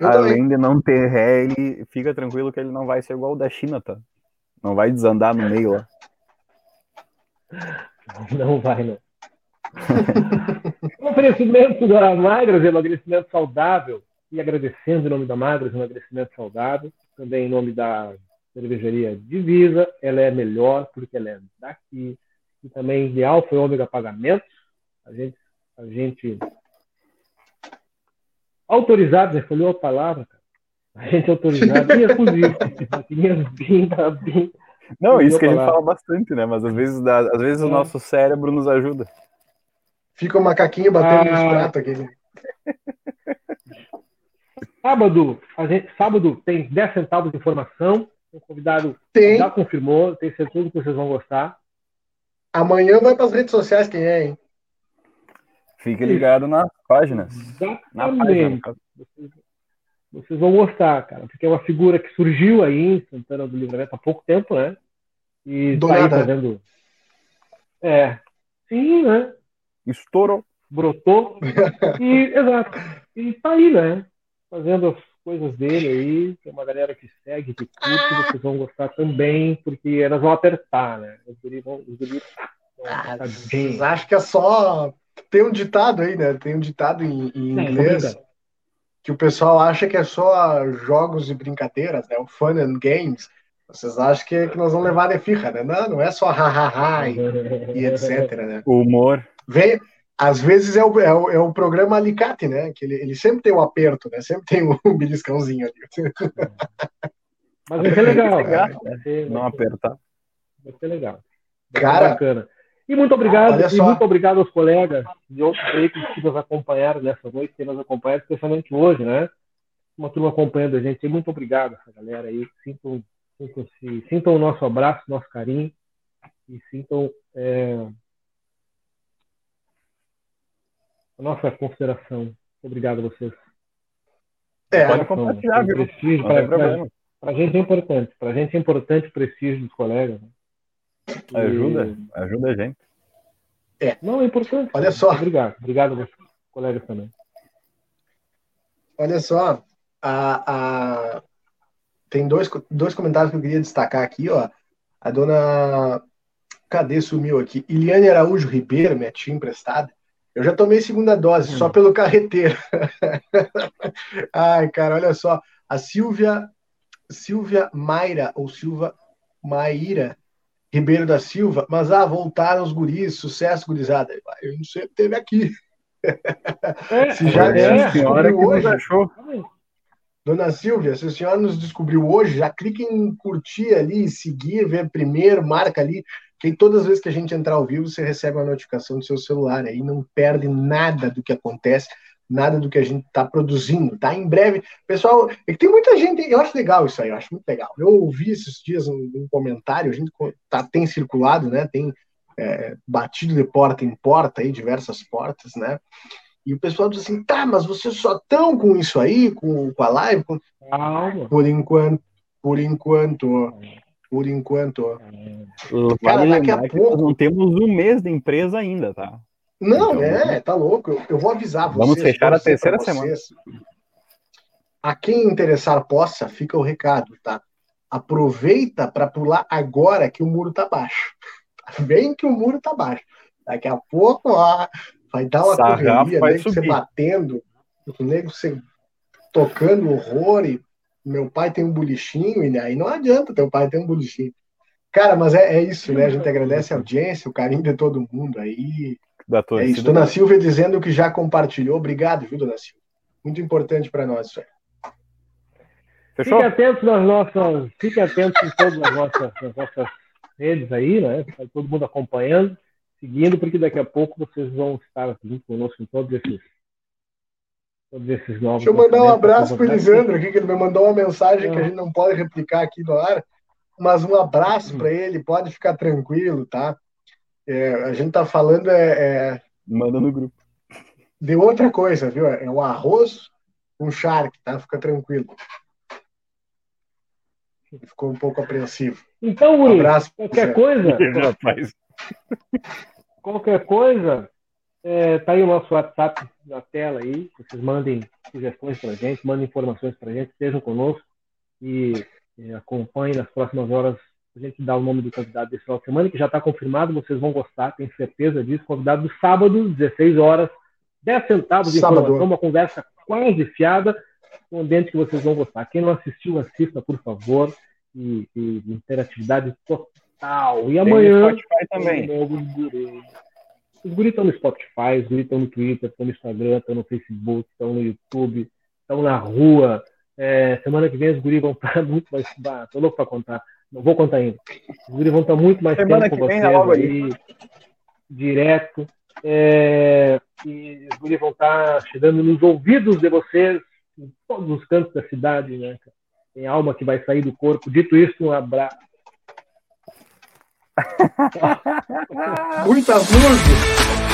Além de não ter ré, ele fica tranquilo que ele não vai ser igual o da China, tá? Não vai desandar no meio lá. Não vai, não. o oferecimento da Magras, emagrecimento saudável, e agradecendo em nome da Magras, emagrecimento saudável, também em nome da cervejaria Divisa, ela é melhor porque ela é daqui, e também de Alfa e Ômega Pagamentos, a gente, a gente autorizado, já falou a palavra, cara. A gente é autorizado e exclusivo. Não, isso que a gente fala bastante, né? Mas às vezes, às vezes é. o nosso cérebro nos ajuda. Fica o um macaquinho batendo ah... nos pratos aqui. Sábado, a gente, sábado tem 10 centavos de informação. O convidado tem. já confirmou, tem certeza que vocês vão gostar. Amanhã vai para as redes sociais quem é, hein? Fique ligado nas páginas. Exatamente. Na página. Vocês, vocês vão gostar, cara, porque é uma figura que surgiu aí em Santana do Livramento há pouco tempo, né? E do tá aí fazendo. É. Sim, né? Estourou. Brotou. e, exato. E tá aí, né? Fazendo as coisas dele aí. Tem uma galera que segue, que curte, ah. vocês vão gostar também, porque elas vão apertar, né? Os guris vão. Os guris ah, acho que é só. Tem um ditado aí, né? Tem um ditado em, em é, inglês que o pessoal acha que é só jogos e brincadeiras, né? O fun and games. Vocês acham que, que nós vamos levar de firra, né? Não, não é só ha-ha-ha e, e, etc, né? O humor. Vem, às vezes é o, é o, é o programa Alicate, né? Que ele, ele sempre tem um aperto, né? Sempre tem um, beliscãozinho ali. Mas vai ser legal. Vai ser, não apertar. Vai ser legal. Vai Cara, bacana. E muito obrigado, e muito obrigado aos colegas de outros veículos que nos acompanharam nessa noite, que nos acompanharam, especialmente hoje, né? Uma turma acompanhando a gente. E muito obrigado essa galera aí. Sintam, sintam, -se, sintam o nosso abraço, nosso carinho e sintam é, a nossa consideração. Obrigado a vocês. É, pode compartilhar, viu? Prestígio, para a gente é importante. Para a gente é importante o prestígio dos colegas. Né? Ajuda, e... ajuda a gente. É. Não, é importante. Olha só. Obrigado, obrigado meus colegas também. Olha só, a, a... tem dois, dois comentários que eu queria destacar aqui, ó. A dona. Cadê sumiu aqui? Iliane Araújo Ribeiro, minha tia emprestada. Eu já tomei segunda dose, hum. só pelo carreteiro. Ai, cara, olha só. A Silvia, Silvia Mayra, ou Silva Maíra, Ribeiro da Silva, mas ah, voltaram os guris, sucesso gurizada. Eu não sei, teve aqui. É, se já é, a senhora que hoje, achou. Dona Silvia, se a senhora nos descobriu hoje, já clique em curtir ali, seguir, ver primeiro, marca ali, que todas as vezes que a gente entrar ao vivo, você recebe uma notificação do seu celular aí, não perde nada do que acontece nada do que a gente está produzindo, tá? Em breve, pessoal, é que tem muita gente, eu acho legal isso aí, eu acho muito legal. Eu ouvi esses dias um, um comentário, a gente tá, tem circulado, né? Tem é, batido de porta em porta aí, diversas portas, né? E o pessoal diz assim, tá, mas vocês só estão com isso aí, com, com a live? Com... Por enquanto, por enquanto, por enquanto. Cara, daqui a pouco... não temos um mês de empresa ainda, tá? Não, então, é, tá louco. Eu, eu vou avisar vocês. Vamos fechar a terceira semana. A quem interessar possa, fica o recado, tá? Aproveita para pular agora que o muro tá baixo. Vem que o muro tá baixo. Daqui a pouco, ó, vai dar uma Sarrafo correria, nego você batendo, o nego você tocando horror e meu pai tem um bolichinho, e aí não adianta teu pai ter um bolichinho. Cara, mas é, é isso, né? A gente agradece a audiência, o carinho de todo mundo aí. Da é isso. Dona Silvia dizendo que já compartilhou. Obrigado, viu, Dona Silvia? Muito importante para nós isso aí. Fechou? Fiquem atentos nas nossas, fiquem atentos em todas as nossas, nas nossas redes aí, né? Tá todo mundo acompanhando, seguindo, porque daqui a pouco vocês vão estar aqui conosco em todos esses, todos esses novos. Deixa eu mandar um abraço para o Elisandro aqui, que ele me mandou uma mensagem que a gente não pode replicar aqui no ar, mas um abraço para ele, pode ficar tranquilo, tá? É, a gente tá falando é, é, Manda no grupo. De outra coisa, viu? É um arroz com charque, tá? Fica tranquilo. Ficou um pouco apreensivo. Então, Guri, um abraço qualquer coisa. qualquer coisa, é, tá aí o nosso WhatsApp na tela aí. Vocês mandem sugestões para gente, mandem informações para gente, estejam conosco e, e acompanhem nas próximas horas. A gente dá o nome do convidado desse final de semana, que já está confirmado, vocês vão gostar, tenho certeza disso. Convidado do sábado, 16 horas, 10 centavos de sábado. informação, uma conversa quase fiada um ambiente que vocês vão gostar. Quem não assistiu, assista, por favor. E, e interatividade total. E amanhã. Tem no Spotify também. Os guris estão no Spotify, os guris estão no Twitter, estão no Instagram, estão no Facebook, estão no YouTube, estão na rua. É, semana que vem os guris vão estar muito mais. Bah, tô louco para contar. Não vou contar ainda. Os guris vão estar muito mais semana tempo com vocês aí, direto. É, e os guris vão estar chegando nos ouvidos de vocês em todos os cantos da cidade, né? Tem alma que vai sair do corpo. Dito isso, um abraço. Muitas luzes!